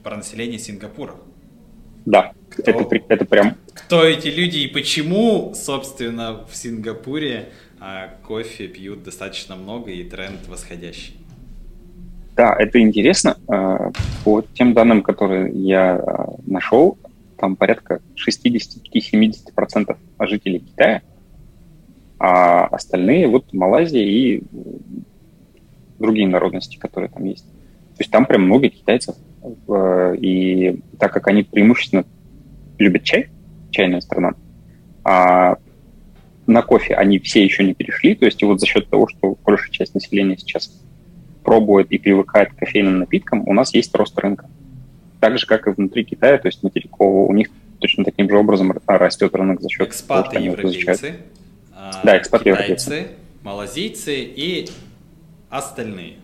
про население Сингапура. Да, кто, это, это прям... Кто эти люди и почему, собственно, в Сингапуре а, кофе пьют достаточно много и тренд восходящий? Да, это интересно. По тем данным, которые я нашел, там порядка 65-70% жителей Китая, а остальные вот Малайзия и другие народности, которые там есть. То есть там прям много китайцев. И так как они преимущественно любят чай, чайная страна, а на кофе они все еще не перешли, то есть вот за счет того, что большая часть населения сейчас пробует и привыкает к кофейным напиткам, у нас есть рост рынка. Так же, как и внутри Китая, то есть материкового, у них точно таким же образом растет рынок за счет экспаты того, что европейцы, а, да, экспаты китайцы, европейцы. малазийцы и остальные.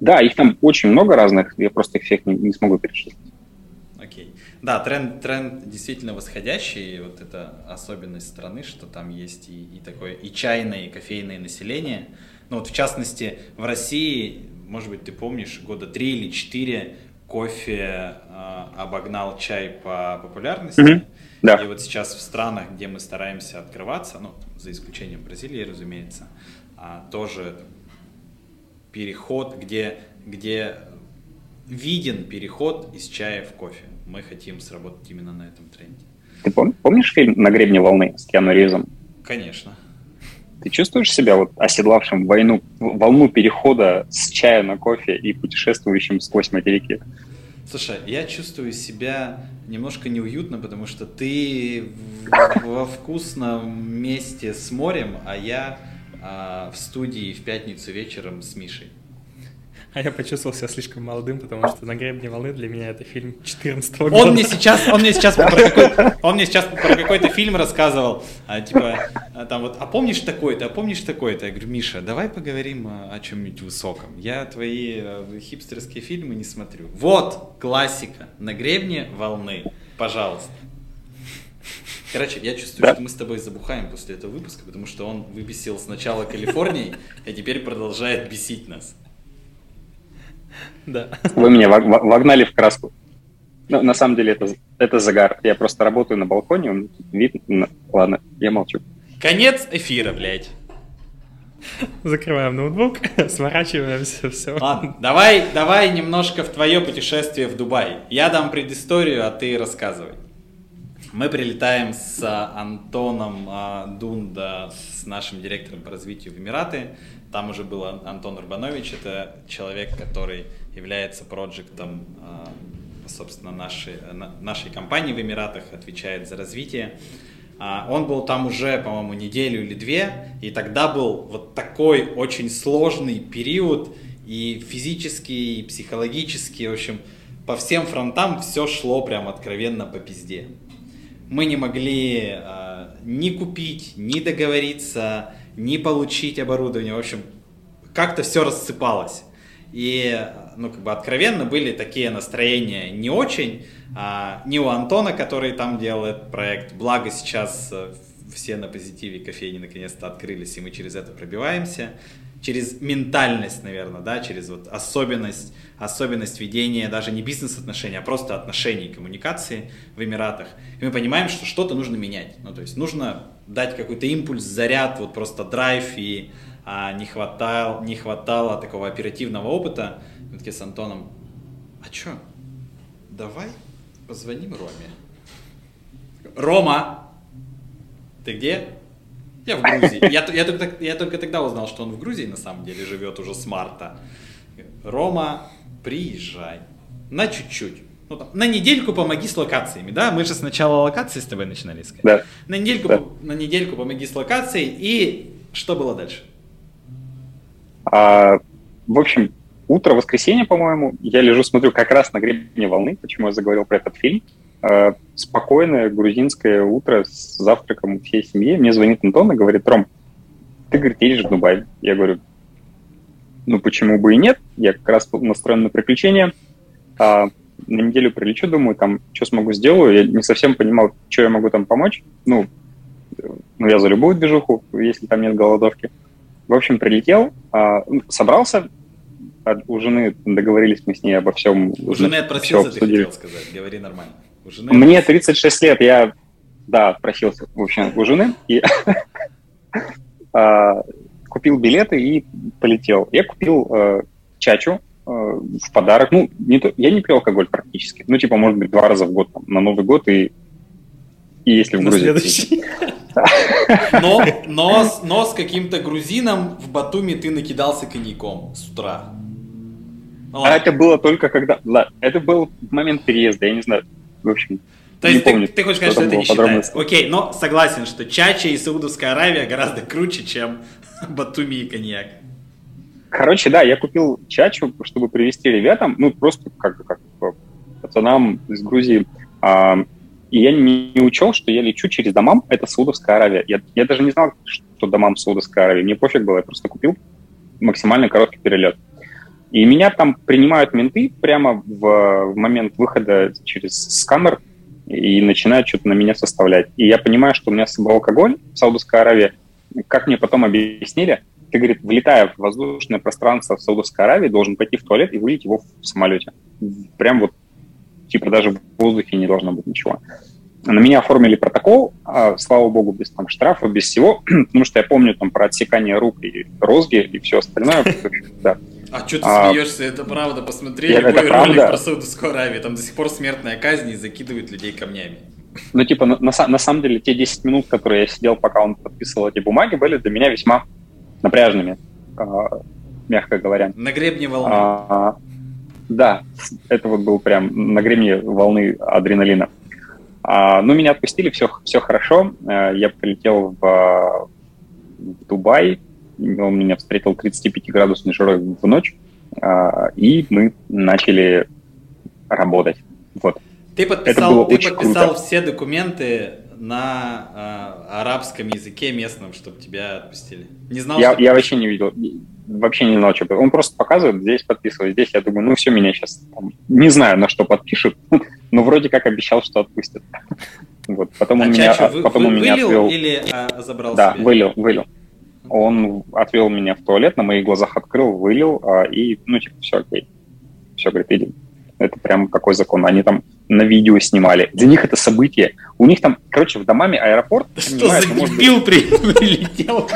Да, их там очень много разных, я просто их всех не, не смогу перечислить. Окей. Да, тренд, тренд действительно восходящий, вот это особенность страны, что там есть и, и такое и чайное, и кофейное население. Ну вот в частности в России, может быть, ты помнишь, года три или четыре кофе э, обогнал чай по популярности. Mm-hmm. Да. И вот сейчас в странах, где мы стараемся открываться, ну, за исключением Бразилии, разумеется, а, тоже переход, где, где виден переход из чая в кофе. Мы хотим сработать именно на этом тренде. Ты пом- помнишь фильм «На гребне волны» с Киану Ривзом? Конечно. Ты чувствуешь себя вот оседлавшим войну, волну перехода с чая на кофе и путешествующим сквозь материки? Слушай, я чувствую себя немножко неуютно, потому что ты во вкусном месте с морем, а я а, в студии в пятницу вечером с Мишей. А я почувствовал себя слишком молодым, потому что «На гребне волны» для меня это фильм 14 года. Он мне сейчас, он мне сейчас, про, какой, он мне сейчас про какой-то фильм рассказывал, а, типа, а, там вот, а помнишь такой-то, а помнишь такой-то? Я говорю, Миша, давай поговорим о, о чем-нибудь высоком. Я твои э, хипстерские фильмы не смотрю. Вот, классика, «На гребне волны», пожалуйста. Короче, я чувствую, да. что мы с тобой забухаем после этого выпуска, потому что он выбесил сначала Калифорнией, а теперь продолжает бесить нас. Да. Вы меня вогнали в краску. Ну, на самом деле это, это загар. Я просто работаю на балконе, он вид... Ладно, я молчу. Конец эфира, блядь. Закрываем ноутбук, сворачиваемся, все. Ладно, давай, давай немножко в твое путешествие в Дубай. Я дам предысторию, а ты рассказывай. Мы прилетаем с Антоном а, Дунда, с нашим директором по развитию в Эмираты. Там уже был Антон Урбанович, это человек, который является проектом, а, собственно, нашей, нашей компании в Эмиратах, отвечает за развитие. А, он был там уже, по-моему, неделю или две, и тогда был вот такой очень сложный период, и физически, и психологически, в общем, по всем фронтам все шло прям откровенно по пизде мы не могли э, ни купить, ни договориться, ни получить оборудование. В общем, как-то все рассыпалось. И, ну, как бы откровенно были такие настроения не очень. А, не у Антона, который там делает проект. Благо сейчас э, все на позитиве кофейни наконец-то открылись, и мы через это пробиваемся через ментальность, наверное, да, через вот особенность, особенность ведения даже не бизнес-отношений, а просто отношений, коммуникации в Эмиратах. И мы понимаем, что что-то нужно менять. Ну, то есть нужно дать какой-то импульс, заряд, вот просто драйв, и а, не, хватало, не хватало такого оперативного опыта. Мы такие с Антоном, а что, давай позвоним Роме. Рома, ты где? Я в Грузии. Я, я, только, я только тогда узнал, что он в Грузии на самом деле живет уже с марта. Рома, приезжай. На чуть-чуть. Ну, там, на недельку помоги с локациями, да? Мы же сначала локации с тобой начинали искать. Да. На недельку, да. на недельку помоги с локацией. И что было дальше? А, в общем, утро воскресенья, по-моему, я лежу, смотрю как раз на гребне волны, почему я заговорил про этот фильм. Э, спокойное грузинское утро с завтраком всей семьи. Мне звонит Антон и говорит, Ром, ты, говорит, едешь в Дубай. Я говорю, ну почему бы и нет? Я как раз настроен на приключения. А, на неделю прилечу, думаю, там, что смогу сделаю. Я не совсем понимал, что я могу там помочь. Ну, ну я за любую движуху, если там нет голодовки. В общем, прилетел, а, собрался, у жены договорились мы с ней обо всем. У жены отпросился, ты хотел сказать, говори нормально. У жены... Мне 36 лет, я, да, просился, в общем, у жены. И а, купил билеты и полетел. Я купил э, чачу, в подарок. Ну, не то, я не пью алкоголь практически. Ну, типа, может быть, два раза в год там, на Новый год и, и если в Грузии. Следующий. Но, но, но с каким-то грузином в Батуми ты накидался коньяком с утра. Ну, а это было только когда... Ладно, это был момент переезда, я не знаю. В общем, то есть ты, помню, ты хочешь сказать, что это не считается? Окей, но согласен, что Чача и Саудовская Аравия гораздо круче, чем Батуми и коньяк. Короче, да, я купил чачу, чтобы привезти ребятам, ну, просто как, как пацанам из Грузии. А, и я не, не учел, что я лечу через Дамам, это Саудовская Аравия. Я, я даже не знал, что Дамам Саудовская Аравия. Мне пофиг было, я просто купил максимально короткий перелет. И меня там принимают менты прямо в, в момент выхода через сканер и начинают что-то на меня составлять. И я понимаю, что у меня с собой алкоголь в Саудовской Аравии. Как мне потом объяснили, ты, говорит, влетая в воздушное пространство в Саудовской Аравии, должен пойти в туалет и вылить его в самолете. Прям вот, типа, даже в воздухе не должно быть ничего. На меня оформили протокол, а, слава богу, без там штрафа, без всего, потому что я помню там про отсекание рук и розги и все остальное. Да. А что ты а, смеешься? Это правда. Посмотри я, любой ролик правда. про Саудовскую Аравию. Там до сих пор смертная казнь и закидывают людей камнями. Ну, типа, на, на, на самом деле, те 10 минут, которые я сидел, пока он подписывал эти бумаги, были для меня весьма напряжными, э, мягко говоря. На гребне волны. А, да, это вот был прям на гребне волны адреналина. А, ну, меня отпустили, все, все хорошо. Э, я прилетел в, в Дубай, он меня встретил 35-градусной жарой в ночь, а, и мы начали работать. Вот. Ты подписал, ты подписал круто. все документы на э, арабском языке местном, чтобы тебя отпустили? Не знал, я, я вообще не видел, вообще не знал, что Он просто показывает, здесь подписывай, здесь. Я думаю, ну все, меня сейчас там, не знаю, на что подпишут, но вроде как обещал, что отпустят. Вот, потом а он меня, вы, потом вы, он меня отвел. или а, забрал Да, себе? вылил, вылил. Он отвел меня в туалет, на моих глазах открыл, вылил, а, и, ну, типа, все окей. Все, говорит, иди. Это прям какой закон. Они там на видео снимали. Для них это событие. У них там, короче, в домами аэропорт. Что за дебил прилетел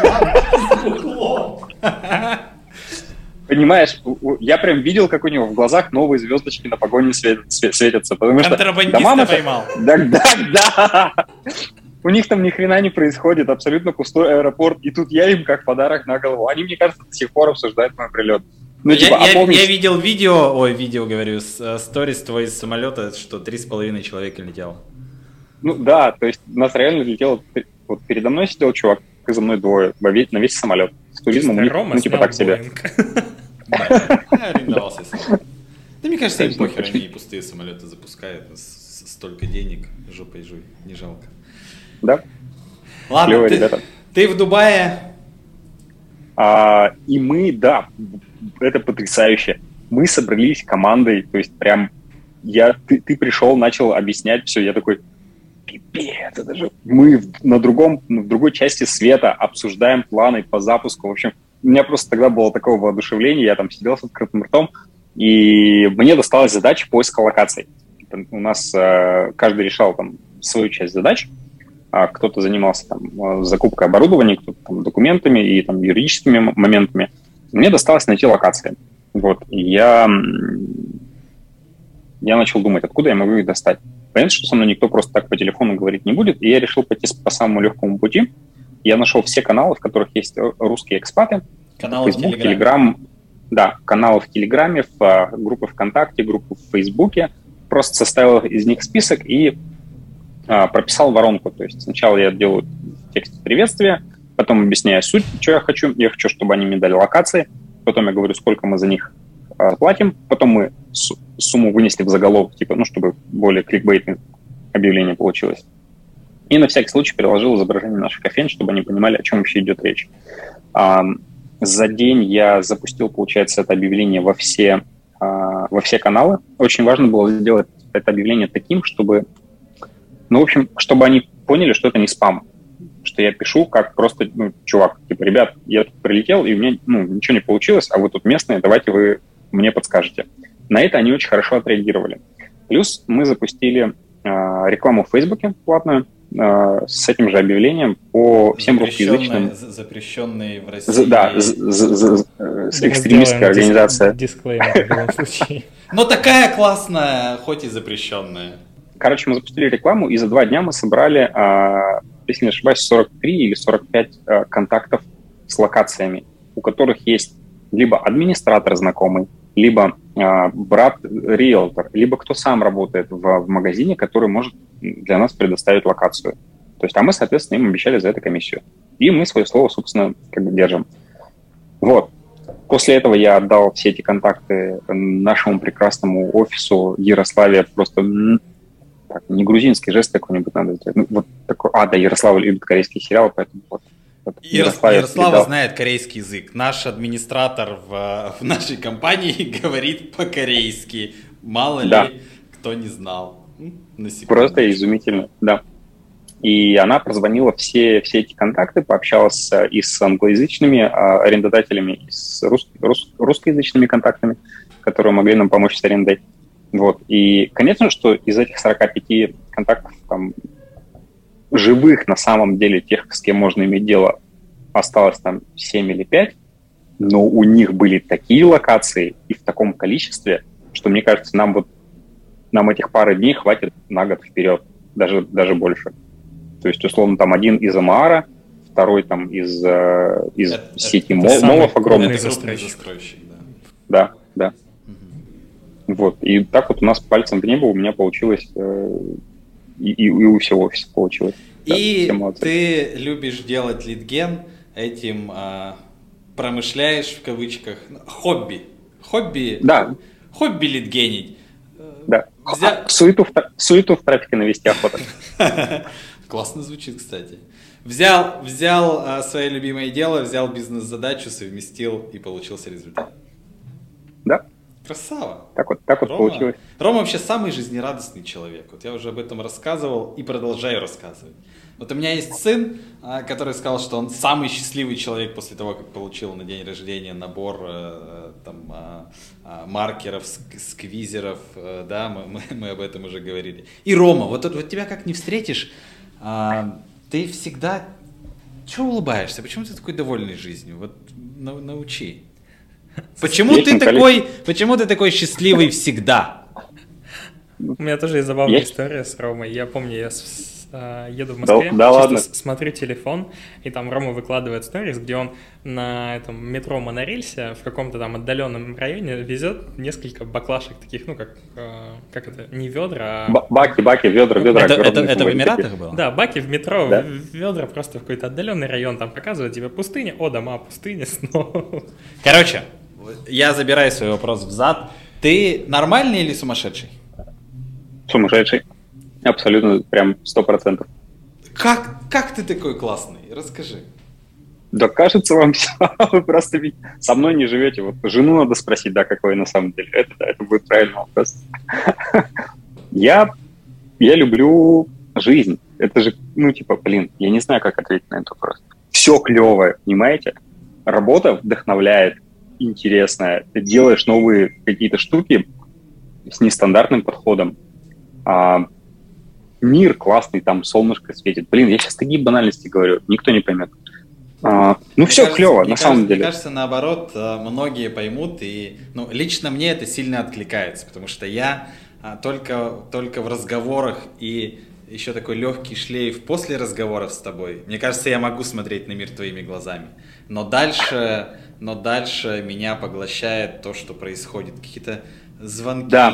Понимаешь, я прям видел, как у него в глазах новые звездочки на погоне светятся. Потому что дома поймал. Да, да, да. У них там ни хрена не происходит, абсолютно пустой аэропорт. И тут я им как подарок на голову. Они, мне кажется, до сих пор обсуждают мой прилет. Ну, я, типа, а я, помнишь... я видел видео, ой, видео говорю, э, сторис твой из самолета, что три с половиной человека летело. Ну да, то есть у нас реально летело, вот передо мной сидел чувак, и за мной двое, на весь самолет. С туризмом них, ну типа так себе. Арендовался. Да мне кажется, им похер, они пустые самолеты запускают, столько денег, жопой жуй, не жалко. Да. Ладно, ты, ты в Дубае. А, и мы, да, это потрясающе. Мы собрались командой, то есть прям я, ты, ты пришел, начал объяснять все, я такой, пипец, это же мы на другом, в другой части света обсуждаем планы по запуску. В общем, у меня просто тогда было такое воодушевление, я там сидел с открытым ртом, и мне досталась задача поиска локаций. У нас э, каждый решал там свою часть задач, а кто-то занимался там закупкой оборудования, кто-то там документами и там юридическими моментами. Мне досталось найти локации. Вот. И я, я начал думать, откуда я могу их достать. Понятно, что со мной никто просто так по телефону говорить не будет, и я решил пойти по самому легкому пути. Я нашел все каналы, в которых есть русские экспаты. Каналы Facebook, в Телеграм. Да, каналы в Телеграме, в а, группы ВКонтакте, группы в Фейсбуке. Просто составил из них список и прописал воронку. То есть сначала я делаю текст приветствия, потом объясняю суть, что я хочу. Я хочу, чтобы они мне дали локации, потом я говорю, сколько мы за них э, платим, потом мы сумму вынесли в заголовок, типа, ну, чтобы более кликбейтное объявление получилось. И на всякий случай приложил изображение наших кофеин, чтобы они понимали, о чем вообще идет речь. А, за день я запустил, получается, это объявление во все, а, во все каналы. Очень важно было сделать это объявление таким, чтобы, ну, в общем, чтобы они поняли, что это не спам что я пишу как просто, ну, чувак, типа, ребят, я тут прилетел, и у меня, ну, ничего не получилось, а вы тут местные, давайте вы мне подскажете. На это они очень хорошо отреагировали. Плюс мы запустили э, рекламу в Фейсбуке платную, э, с этим же объявлением по всем русскоязычным... Запрещенные в России... З, да, з, з, з, экстремистская организация. Дисклеймер в любом случае. Но такая классная, хоть и запрещенная. Короче, мы запустили рекламу, и за два дня мы собрали, а, если не ошибаюсь, 43 или 45 а, контактов с локациями, у которых есть либо администратор знакомый, либо э, брат риэлтор, либо кто сам работает в, магазине, который может для нас предоставить локацию. То есть, а мы, соответственно, им обещали за это комиссию. И мы свое слово, собственно, как бы держим. Вот. После этого я отдал все эти контакты нашему прекрасному офису Ярославе. Просто так, не грузинский жест какой-нибудь надо сделать. Ну, вот такой, а, да, Ярославль любит корейские сериалы, поэтому вот Ярослава, Ярослава знает корейский язык. Наш администратор в, в нашей компании говорит по-корейски. Мало да. ли кто не знал. Просто изумительно, да. И она прозвонила все, все эти контакты, пообщалась и с англоязычными а, арендодателями, и с рус, рус, русскоязычными контактами, которые могли нам помочь с арендой. Вот. И, конечно, что из этих 45 контактов там живых на самом деле, тех, с кем можно иметь дело, осталось там 7 или 5, но у них были такие локации и в таком количестве, что, мне кажется, нам вот нам этих пары дней хватит на год вперед, даже, даже больше. То есть, условно, там один из Амара, второй там из, э, из это, сети это, молов огромных. застройщик, да. Да, да. Вот. И так вот у нас пальцем в небо у меня получилось э, и, и, и у всего офиса получилось. И да, ты любишь делать литген, этим а, промышляешь в кавычках, хобби. Хобби. Да. Хобби литгенить. Да. Взя... Суету, в, суету в трафике навести охота. Классно звучит, кстати. Взял, взял а, свое любимое дело, взял бизнес-задачу, совместил и получился результат. Да. Красава. Так вот, так вот Рома, получилось. Рома вообще самый жизнерадостный человек. Вот я уже об этом рассказывал и продолжаю рассказывать. Вот у меня есть сын, а, который сказал, что он самый счастливый человек после того, как получил на день рождения набор э, там, а, а, маркеров, сквизеров, э, да, мы, мы, мы об этом уже говорили. И Рома, вот, вот тебя как не встретишь, ты всегда... Чего улыбаешься? Почему ты такой довольный жизнью? Вот научи. Почему ты такой, почему ты такой счастливый всегда? У меня тоже есть забавная история с Ромой. Я помню, я э, еду в Москве, да, да ладно. смотрю телефон, и там Рома выкладывает сторис, где он на этом метро монорельсе в каком-то там отдаленном районе везет несколько баклашек таких, ну как, э, как это, не ведра, а... Баки, баки, ведра, ведра. Это, это, это в Эмиратах было? Да, баки в метро, да? ведра просто в какой-то отдаленный район там показывают тебе пустыня, о, дома, пустыня снова. Короче, я забираю свой вопрос взад. Ты нормальный или сумасшедший? Сумасшедший. Абсолютно, прям сто процентов. Как, как ты такой классный? Расскажи. Да кажется вам все, вы просто со мной не живете. Вот жену надо спросить, да, какой на самом деле. Это, да, это будет правильный вопрос. Я, я люблю жизнь. Это же, ну, типа, блин, я не знаю, как ответить на этот вопрос. Все клевое, понимаете? Работа вдохновляет, интересная. Ты делаешь новые какие-то штуки с нестандартным подходом. А, мир классный, там солнышко светит. Блин, я сейчас такие банальности говорю, никто не поймет. А, ну, мне все кажется, клево, на кажется, самом деле. Мне кажется, наоборот, э, многие поймут, и ну, лично мне это сильно откликается, потому что я а, только, только в разговорах и еще такой легкий шлейф после разговоров с тобой. Мне кажется, я могу смотреть на мир твоими глазами. Но дальше, но дальше меня поглощает то, что происходит. Какие-то звонки, да.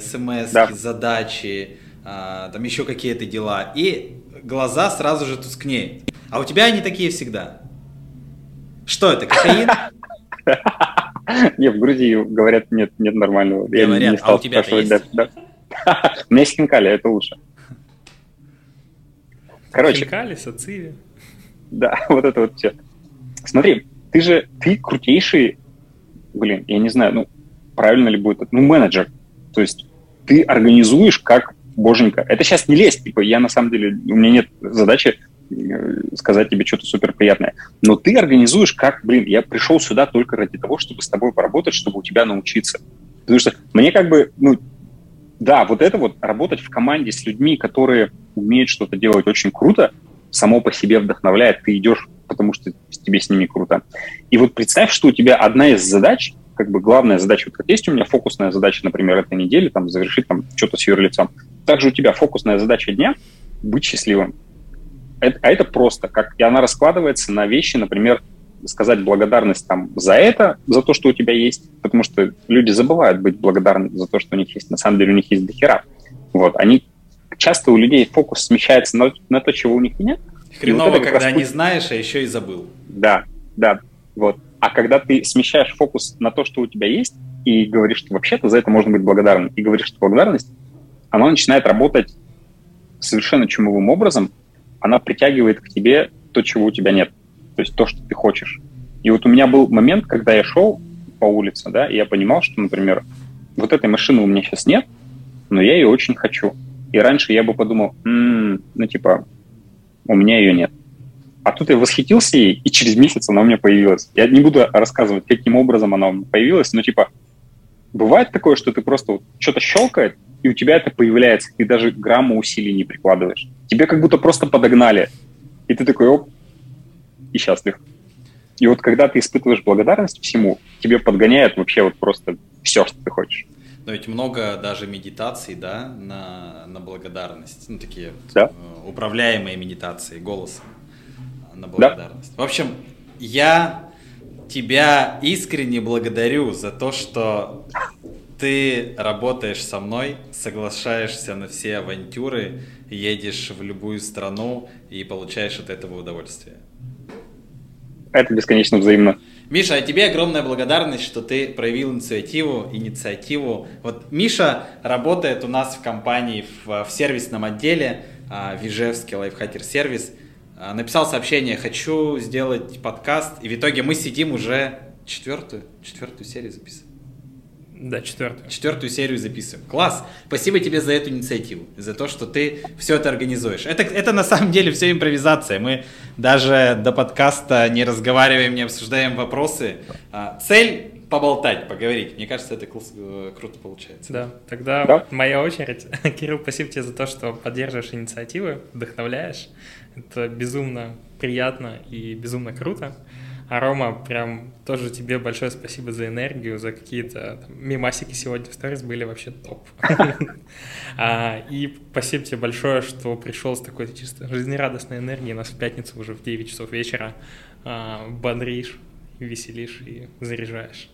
смс, да. задачи, а, там еще какие-то дела, и глаза сразу же тускнеют. А у тебя они такие всегда. Что это, кокаин? Не, в Грузии говорят, нет, нет нормального. Говорят, Я не стал а у тебя есть? Да, да. У меня есть хинкали, это лучше. Короче. Хинкали, сациви. Да, вот это вот все. Смотри, ты же, ты крутейший, блин, я не знаю, ну, правильно ли будет, ну, менеджер. То есть ты организуешь как боженька. Это сейчас не лезть, типа, я на самом деле, у меня нет задачи э, сказать тебе что-то супер приятное. Но ты организуешь как, блин, я пришел сюда только ради того, чтобы с тобой поработать, чтобы у тебя научиться. Потому что мне как бы, ну, да, вот это вот работать в команде с людьми, которые умеют что-то делать очень круто, само по себе вдохновляет. Ты идешь, потому что тебе с ними круто. И вот представь, что у тебя одна из задач, как бы главная задача, вот как есть у меня фокусная задача, например, этой недели, там, завершить там что-то с юрлицом. Также у тебя фокусная задача дня — быть счастливым. Это, а это просто, как и она раскладывается на вещи, например, сказать благодарность там за это, за то, что у тебя есть, потому что люди забывают быть благодарны за то, что у них есть. На самом деле у них есть дохера. Вот, они часто у людей фокус смещается на, на то, чего у них нет. Хреново, вот когда не знаешь, а еще и забыл. Да, да, вот. А когда ты смещаешь фокус на то, что у тебя есть, и говоришь, что вообще-то за это можно быть благодарным, и говоришь, что благодарность, она начинает работать совершенно чумовым образом, она притягивает к тебе то, чего у тебя нет то есть то, что ты хочешь. И вот у меня был момент, когда я шел по улице, да, и я понимал, что, например, вот этой машины у меня сейчас нет, но я ее очень хочу. И раньше я бы подумал, м-м, ну типа, у меня ее нет. А тут я восхитился ей, и через месяц она у меня появилась. Я не буду рассказывать, каким образом она у меня появилась, но типа, бывает такое, что ты просто вот что-то щелкает, и у тебя это появляется, ты даже грамма усилий не прикладываешь. Тебе как будто просто подогнали. И ты такой, оп, и счастлив. И вот когда ты испытываешь благодарность всему, тебе подгоняет вообще вот просто все, что ты хочешь. Но ведь много даже медитаций, да, на, на благодарность. Ну, такие да? Э, управляемые медитации голосом на благодарность. Да. В общем, я тебя искренне благодарю за то, что ты работаешь со мной, соглашаешься на все авантюры, едешь в любую страну и получаешь от этого удовольствие это бесконечно взаимно. Миша, а тебе огромная благодарность, что ты проявил инициативу, инициативу. Вот Миша работает у нас в компании в, в сервисном отделе, а, Вижевский лайфхакер сервис. А, написал сообщение, хочу сделать подкаст, и в итоге мы сидим уже четвертую, четвертую серию записываем. Да, четвертую. Четвертую серию записываем. Класс. Спасибо тебе за эту инициативу, за то, что ты все это организуешь. Это, это на самом деле все импровизация. Мы даже до подкаста не разговариваем, не обсуждаем вопросы. А, цель поболтать, поговорить. Мне кажется, это э, круто получается. Да, тогда да? моя очередь. Кирилл, спасибо тебе за то, что поддерживаешь инициативы, вдохновляешь. Это безумно приятно и безумно круто. А Рома, прям тоже тебе большое спасибо за энергию, за какие-то там, мимасики сегодня в сторис были вообще топ. а, и спасибо тебе большое, что пришел с такой чисто жизнерадостной энергией. Нас в пятницу уже в 9 часов вечера а, бодришь, веселишь и заряжаешь.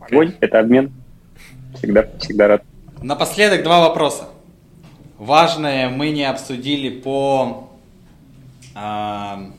Огонь, это обмен. Всегда, всегда рад. Напоследок два вопроса. Важное мы не обсудили по а,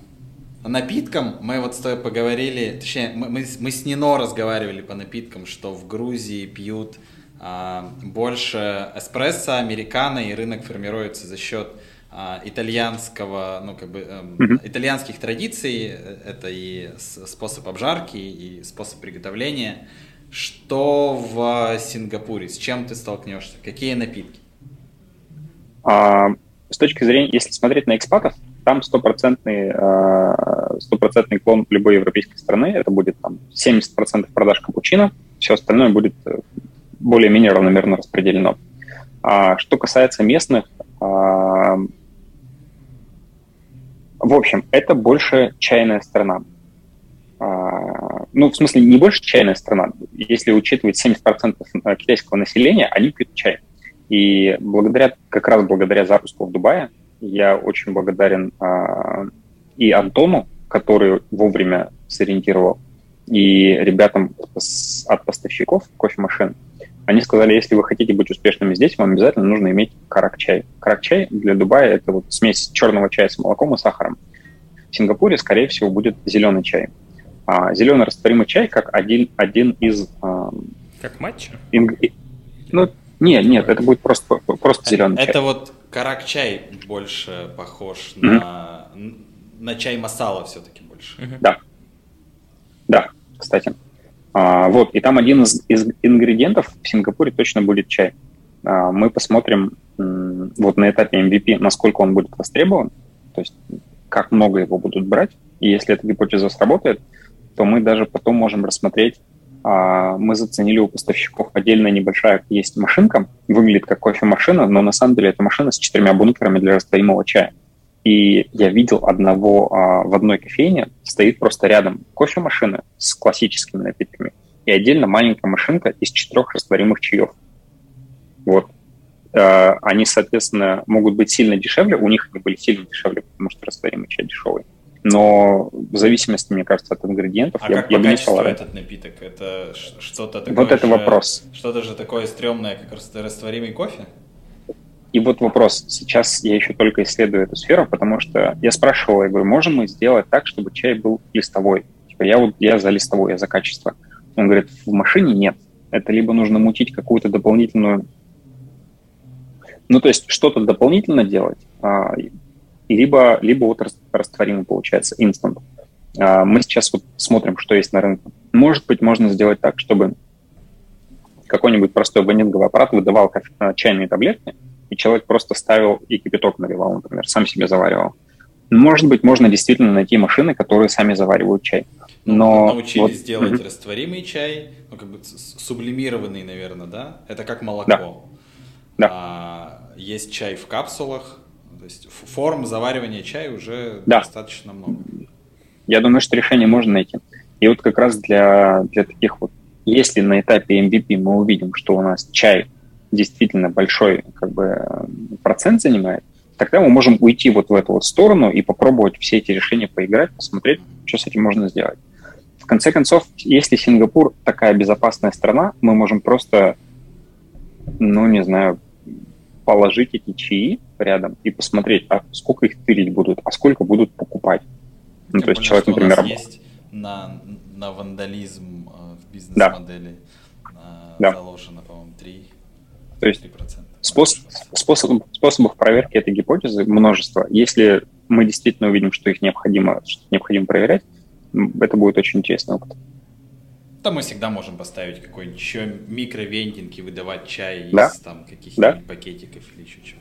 напиткам мы вот с тобой поговорили, точнее, мы, мы, мы с Нино разговаривали по напиткам, что в Грузии пьют а, больше эспрессо, американо, и рынок формируется за счет а, итальянского, ну, как бы, эм, mm-hmm. итальянских традиций, это и способ обжарки, и способ приготовления. Что в Сингапуре, с чем ты столкнешься, какие напитки? А, с точки зрения, если смотреть на экспатов, там стопроцентный, э, стопроцентный клон любой европейской страны. Это будет там 70% продаж капучино, все остальное будет э, более-менее равномерно распределено. А что касается местных, а, в общем, это больше чайная страна. А, ну, в смысле, не больше чайная страна. Если учитывать 70% китайского населения, они пьют чай. И благодаря, как раз благодаря запуску в Дубае, я очень благодарен а, и Антону, который вовремя сориентировал, и ребятам с, от поставщиков кофемашин. Они сказали, если вы хотите быть успешными здесь, вам обязательно нужно иметь карак-чай. Карак-чай для Дубая – это вот смесь черного чая с молоком и сахаром. В Сингапуре, скорее всего, будет зеленый чай. А, зеленый растворимый чай как один, один из... А, как матча? Инг... Ну, нет, нет, это будет просто, просто зеленый это чай. Это вот карак-чай больше похож mm-hmm. на, на чай масала все-таки больше. Mm-hmm. Да. Да, кстати. А, вот, и там один из, из ингредиентов в Сингапуре точно будет чай. А, мы посмотрим м, вот на этапе MVP, насколько он будет востребован, то есть как много его будут брать. И если эта гипотеза сработает, то мы даже потом можем рассмотреть мы заценили у поставщиков отдельная небольшая есть машинка, выглядит как кофемашина, но на самом деле это машина с четырьмя бункерами для растворимого чая. И я видел одного а, в одной кофейне, стоит просто рядом кофемашина с классическими напитками и отдельно маленькая машинка из четырех растворимых чаев. Вот. А, они, соответственно, могут быть сильно дешевле, у них они были сильно дешевле, потому что растворимый чай дешевый но в зависимости, мне кажется, от ингредиентов, а я, как я бы не стал этот напиток? Это что-то такое Вот это же, вопрос. Что-то же такое стрёмное, как растворимый кофе? И вот вопрос. Сейчас я еще только исследую эту сферу, потому что я спрашивал, я говорю, можем мы сделать так, чтобы чай был листовой? Типа я вот я за листовой, я за качество. Он говорит, в машине нет. Это либо нужно мутить какую-то дополнительную... Ну, то есть что-то дополнительно делать, а, либо, либо вот растворимый получается, instant. А, мы сейчас вот смотрим, что есть на рынке. Может быть, можно сделать так, чтобы какой-нибудь простой ванинговый аппарат выдавал а, чайные таблетки, и человек просто ставил и кипяток наливал, например, сам себе заваривал. Может быть, можно действительно найти машины, которые сами заваривают чай. Ну, Но научились вот, делать угу. растворимый чай, ну как бы сублимированный, наверное, да? Это как молоко. Да. Да. А, есть чай в капсулах, то есть форм заваривания чая уже да. достаточно много. Я думаю, что решение можно найти. И вот как раз для, для таких вот, если на этапе MVP мы увидим, что у нас чай действительно большой как бы, процент занимает, тогда мы можем уйти вот в эту вот сторону и попробовать все эти решения поиграть, посмотреть, что с этим можно сделать. В конце концов, если Сингапур такая безопасная страна, мы можем просто, ну, не знаю, положить эти чаи рядом и посмотреть, а сколько их тырить будут, а сколько будут покупать. Ну, то есть человек, например... У нас есть на, на вандализм э, в бизнес-модели да. да. заложено, по-моему, 3 То есть 3%. Способ, способ, способов проверки этой гипотезы множество. Если мы действительно увидим, что их необходимо, что необходимо проверять, это будет очень интересный опыт. Да, мы всегда можем поставить какой-нибудь еще микровендинг и выдавать чай да? из там каких-нибудь да? пакетиков или еще чего.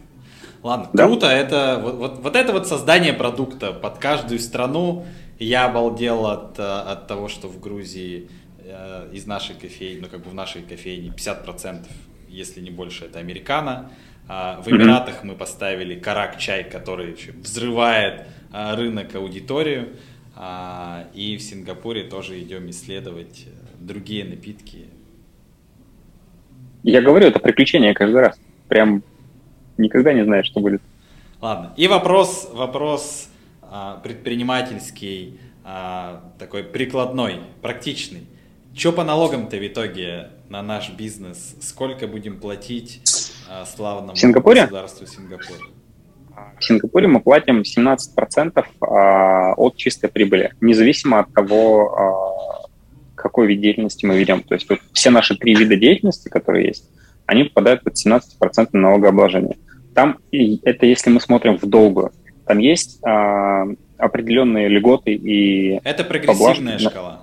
Ладно, да? круто, это вот, вот, вот это вот создание продукта под каждую страну. Я обалдел от, от того, что в Грузии э, из нашей кофейни, ну как бы в нашей кофейне 50%, если не больше, это американо. А в Эмиратах мы поставили карак чай, который взрывает а, рынок, аудиторию. А, и в Сингапуре тоже идем исследовать другие напитки. Я говорю, это приключение каждый раз. Прям никогда не знаешь, что будет. Ладно. И вопрос, вопрос а, предпринимательский, а, такой прикладной, практичный. Что по налогам-то в итоге на наш бизнес? Сколько будем платить а, славному в Сингапуре? государству Сингапур? В Сингапуре мы платим 17% а, от чистой прибыли, независимо от того, а, какой вид деятельности мы ведем. То есть вот все наши три вида деятельности, которые есть, они попадают под 17% налогообложения. Там, это если мы смотрим в долгую, там есть а, определенные льготы и... Это прогрессивная поблажки. шкала?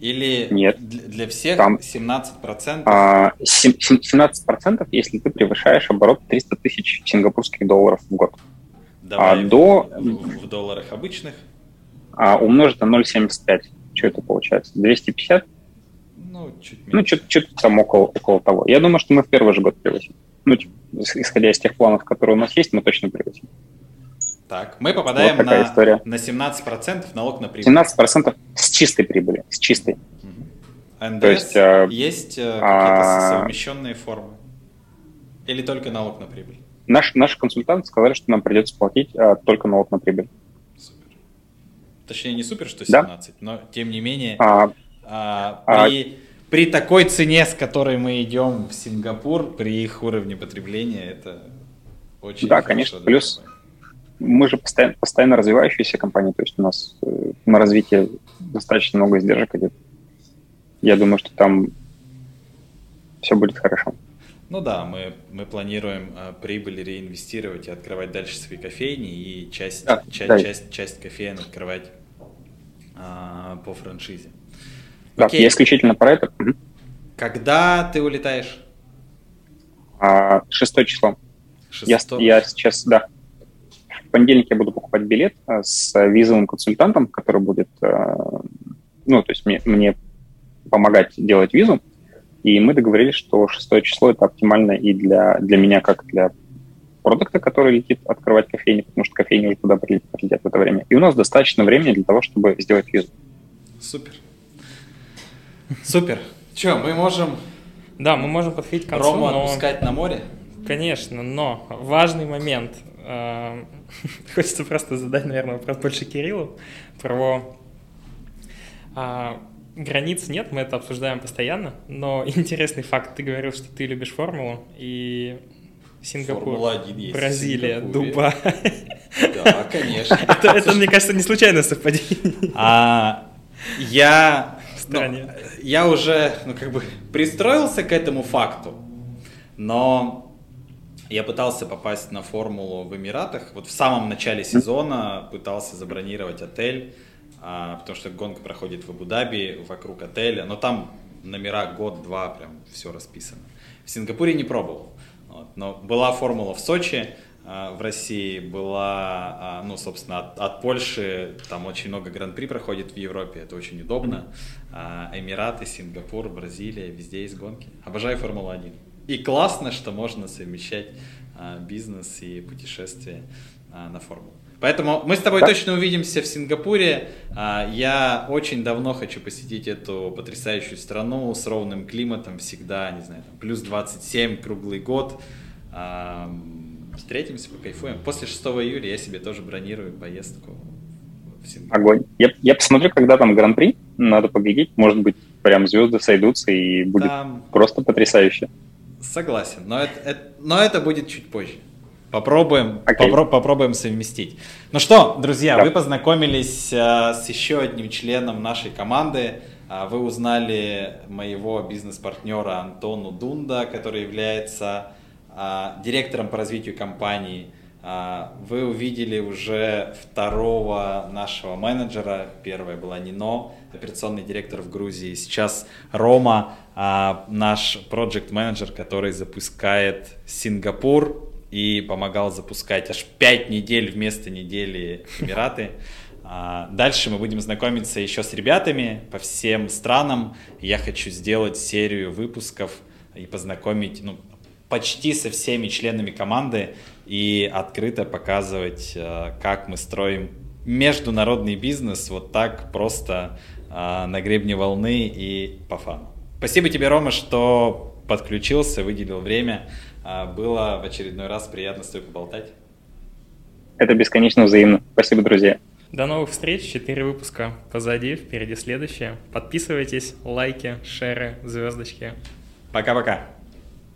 Или Нет. для всех там, 17%? А, 17%, если ты превышаешь оборот 300 тысяч сингапурских долларов в год. Давай а до... в, в долларах обычных? А, умножить на 0,75. Что это получается? 250? Ну, чуть меньше. Ну, что-то там около, около того. Я думаю, что мы в первый же год превысим. Ну, исходя из тех планов, которые у нас есть, мы точно превысим. Так, мы попадаем вот на, история. на 17% налог на прибыль. 17% с чистой прибыли, с чистой. Угу. НДС То есть, э, есть э, какие-то а... совмещенные формы? Или только налог на прибыль? Наш, наши консультанты сказали, что нам придется платить а, только налог на прибыль. Точнее, не супер, что 17, да? но тем не менее, а, а, при, а... при такой цене, с которой мы идем в Сингапур, при их уровне потребления, это очень Да, конечно. Плюс, компании мы же постоянно, постоянно развивающаяся компания, то есть у нас э, на развитие достаточно много издержек идет. Я думаю, что там все будет хорошо. Ну да, мы, мы планируем э, прибыль реинвестировать и открывать дальше свои кофейни и часть, да, часть, да. часть, часть кофеин открывать э, по франшизе. Да, Окей. я исключительно про это. Когда ты улетаешь? А, шестое число. Шестого? Я, я сейчас, да, в понедельник я буду покупать билет э, с визовым консультантом, который будет э, ну, то есть мне, мне помогать делать визу, и мы договорились, что шестое число это оптимально и для, для меня, как для продукта, который летит открывать кофейни, потому что кофейни уже туда прилетят в это время. И у нас достаточно времени для того, чтобы сделать визу. Супер. Супер. Че, мы можем... Да, мы можем подходить к концу, Рому но... отпускать на море? Конечно, но важный момент. Э, хочется просто задать, наверное, вопрос больше Кириллу про а, границ нет, мы это обсуждаем постоянно, но интересный факт, ты говорил, что ты любишь формулу, и Сингапур, Бразилия, Дубай. Да, конечно. это, это, мне кажется, не случайное совпадение. А, я, ну, я уже, ну, как бы, пристроился к этому факту, но я пытался попасть на формулу в Эмиратах. Вот в самом начале сезона пытался забронировать отель а, потому что гонка проходит в Абу-Даби, вокруг отеля, но там номера год-два, прям все расписано. В Сингапуре не пробовал, вот, но была формула в Сочи, а, в России была, а, ну, собственно, от, от Польши, там очень много гран-при проходит в Европе, это очень удобно. Эмираты, Сингапур, Бразилия, везде есть гонки. Обожаю Формулу-1. И классно, что можно совмещать бизнес и путешествия на Формулу. Поэтому мы с тобой да. точно увидимся в Сингапуре. А, я очень давно хочу посетить эту потрясающую страну с ровным климатом, всегда, не знаю, там, плюс 27 круглый год. А, встретимся, покайфуем. После 6 июля я себе тоже бронирую поездку в Сингапур. Огонь. Я, я посмотрю, когда там гран-при, надо победить. Может быть, прям звезды сойдутся и будет там... просто потрясающе. Согласен, но это, это, но это будет чуть позже. Попробуем, okay. попро попробуем совместить. Ну что, друзья, да. вы познакомились а, с еще одним членом нашей команды. А, вы узнали моего бизнес-партнера Антону Дунда, который является а, директором по развитию компании. А, вы увидели уже второго нашего менеджера. Первая была Нино, операционный директор в Грузии. Сейчас Рома, а, наш проект менеджер который запускает Сингапур и помогал запускать аж 5 недель вместо недели Эмираты. А, дальше мы будем знакомиться еще с ребятами по всем странам. Я хочу сделать серию выпусков и познакомить ну, почти со всеми членами команды и открыто показывать, а, как мы строим международный бизнес вот так просто а, на гребне волны и по фану. Спасибо тебе, Рома, что подключился, выделил время. А, было в очередной раз приятно с тобой поболтать. Это бесконечно взаимно. Спасибо, друзья. До новых встреч. Четыре выпуска позади, впереди следующее. Подписывайтесь, лайки, шеры, звездочки. Пока-пока.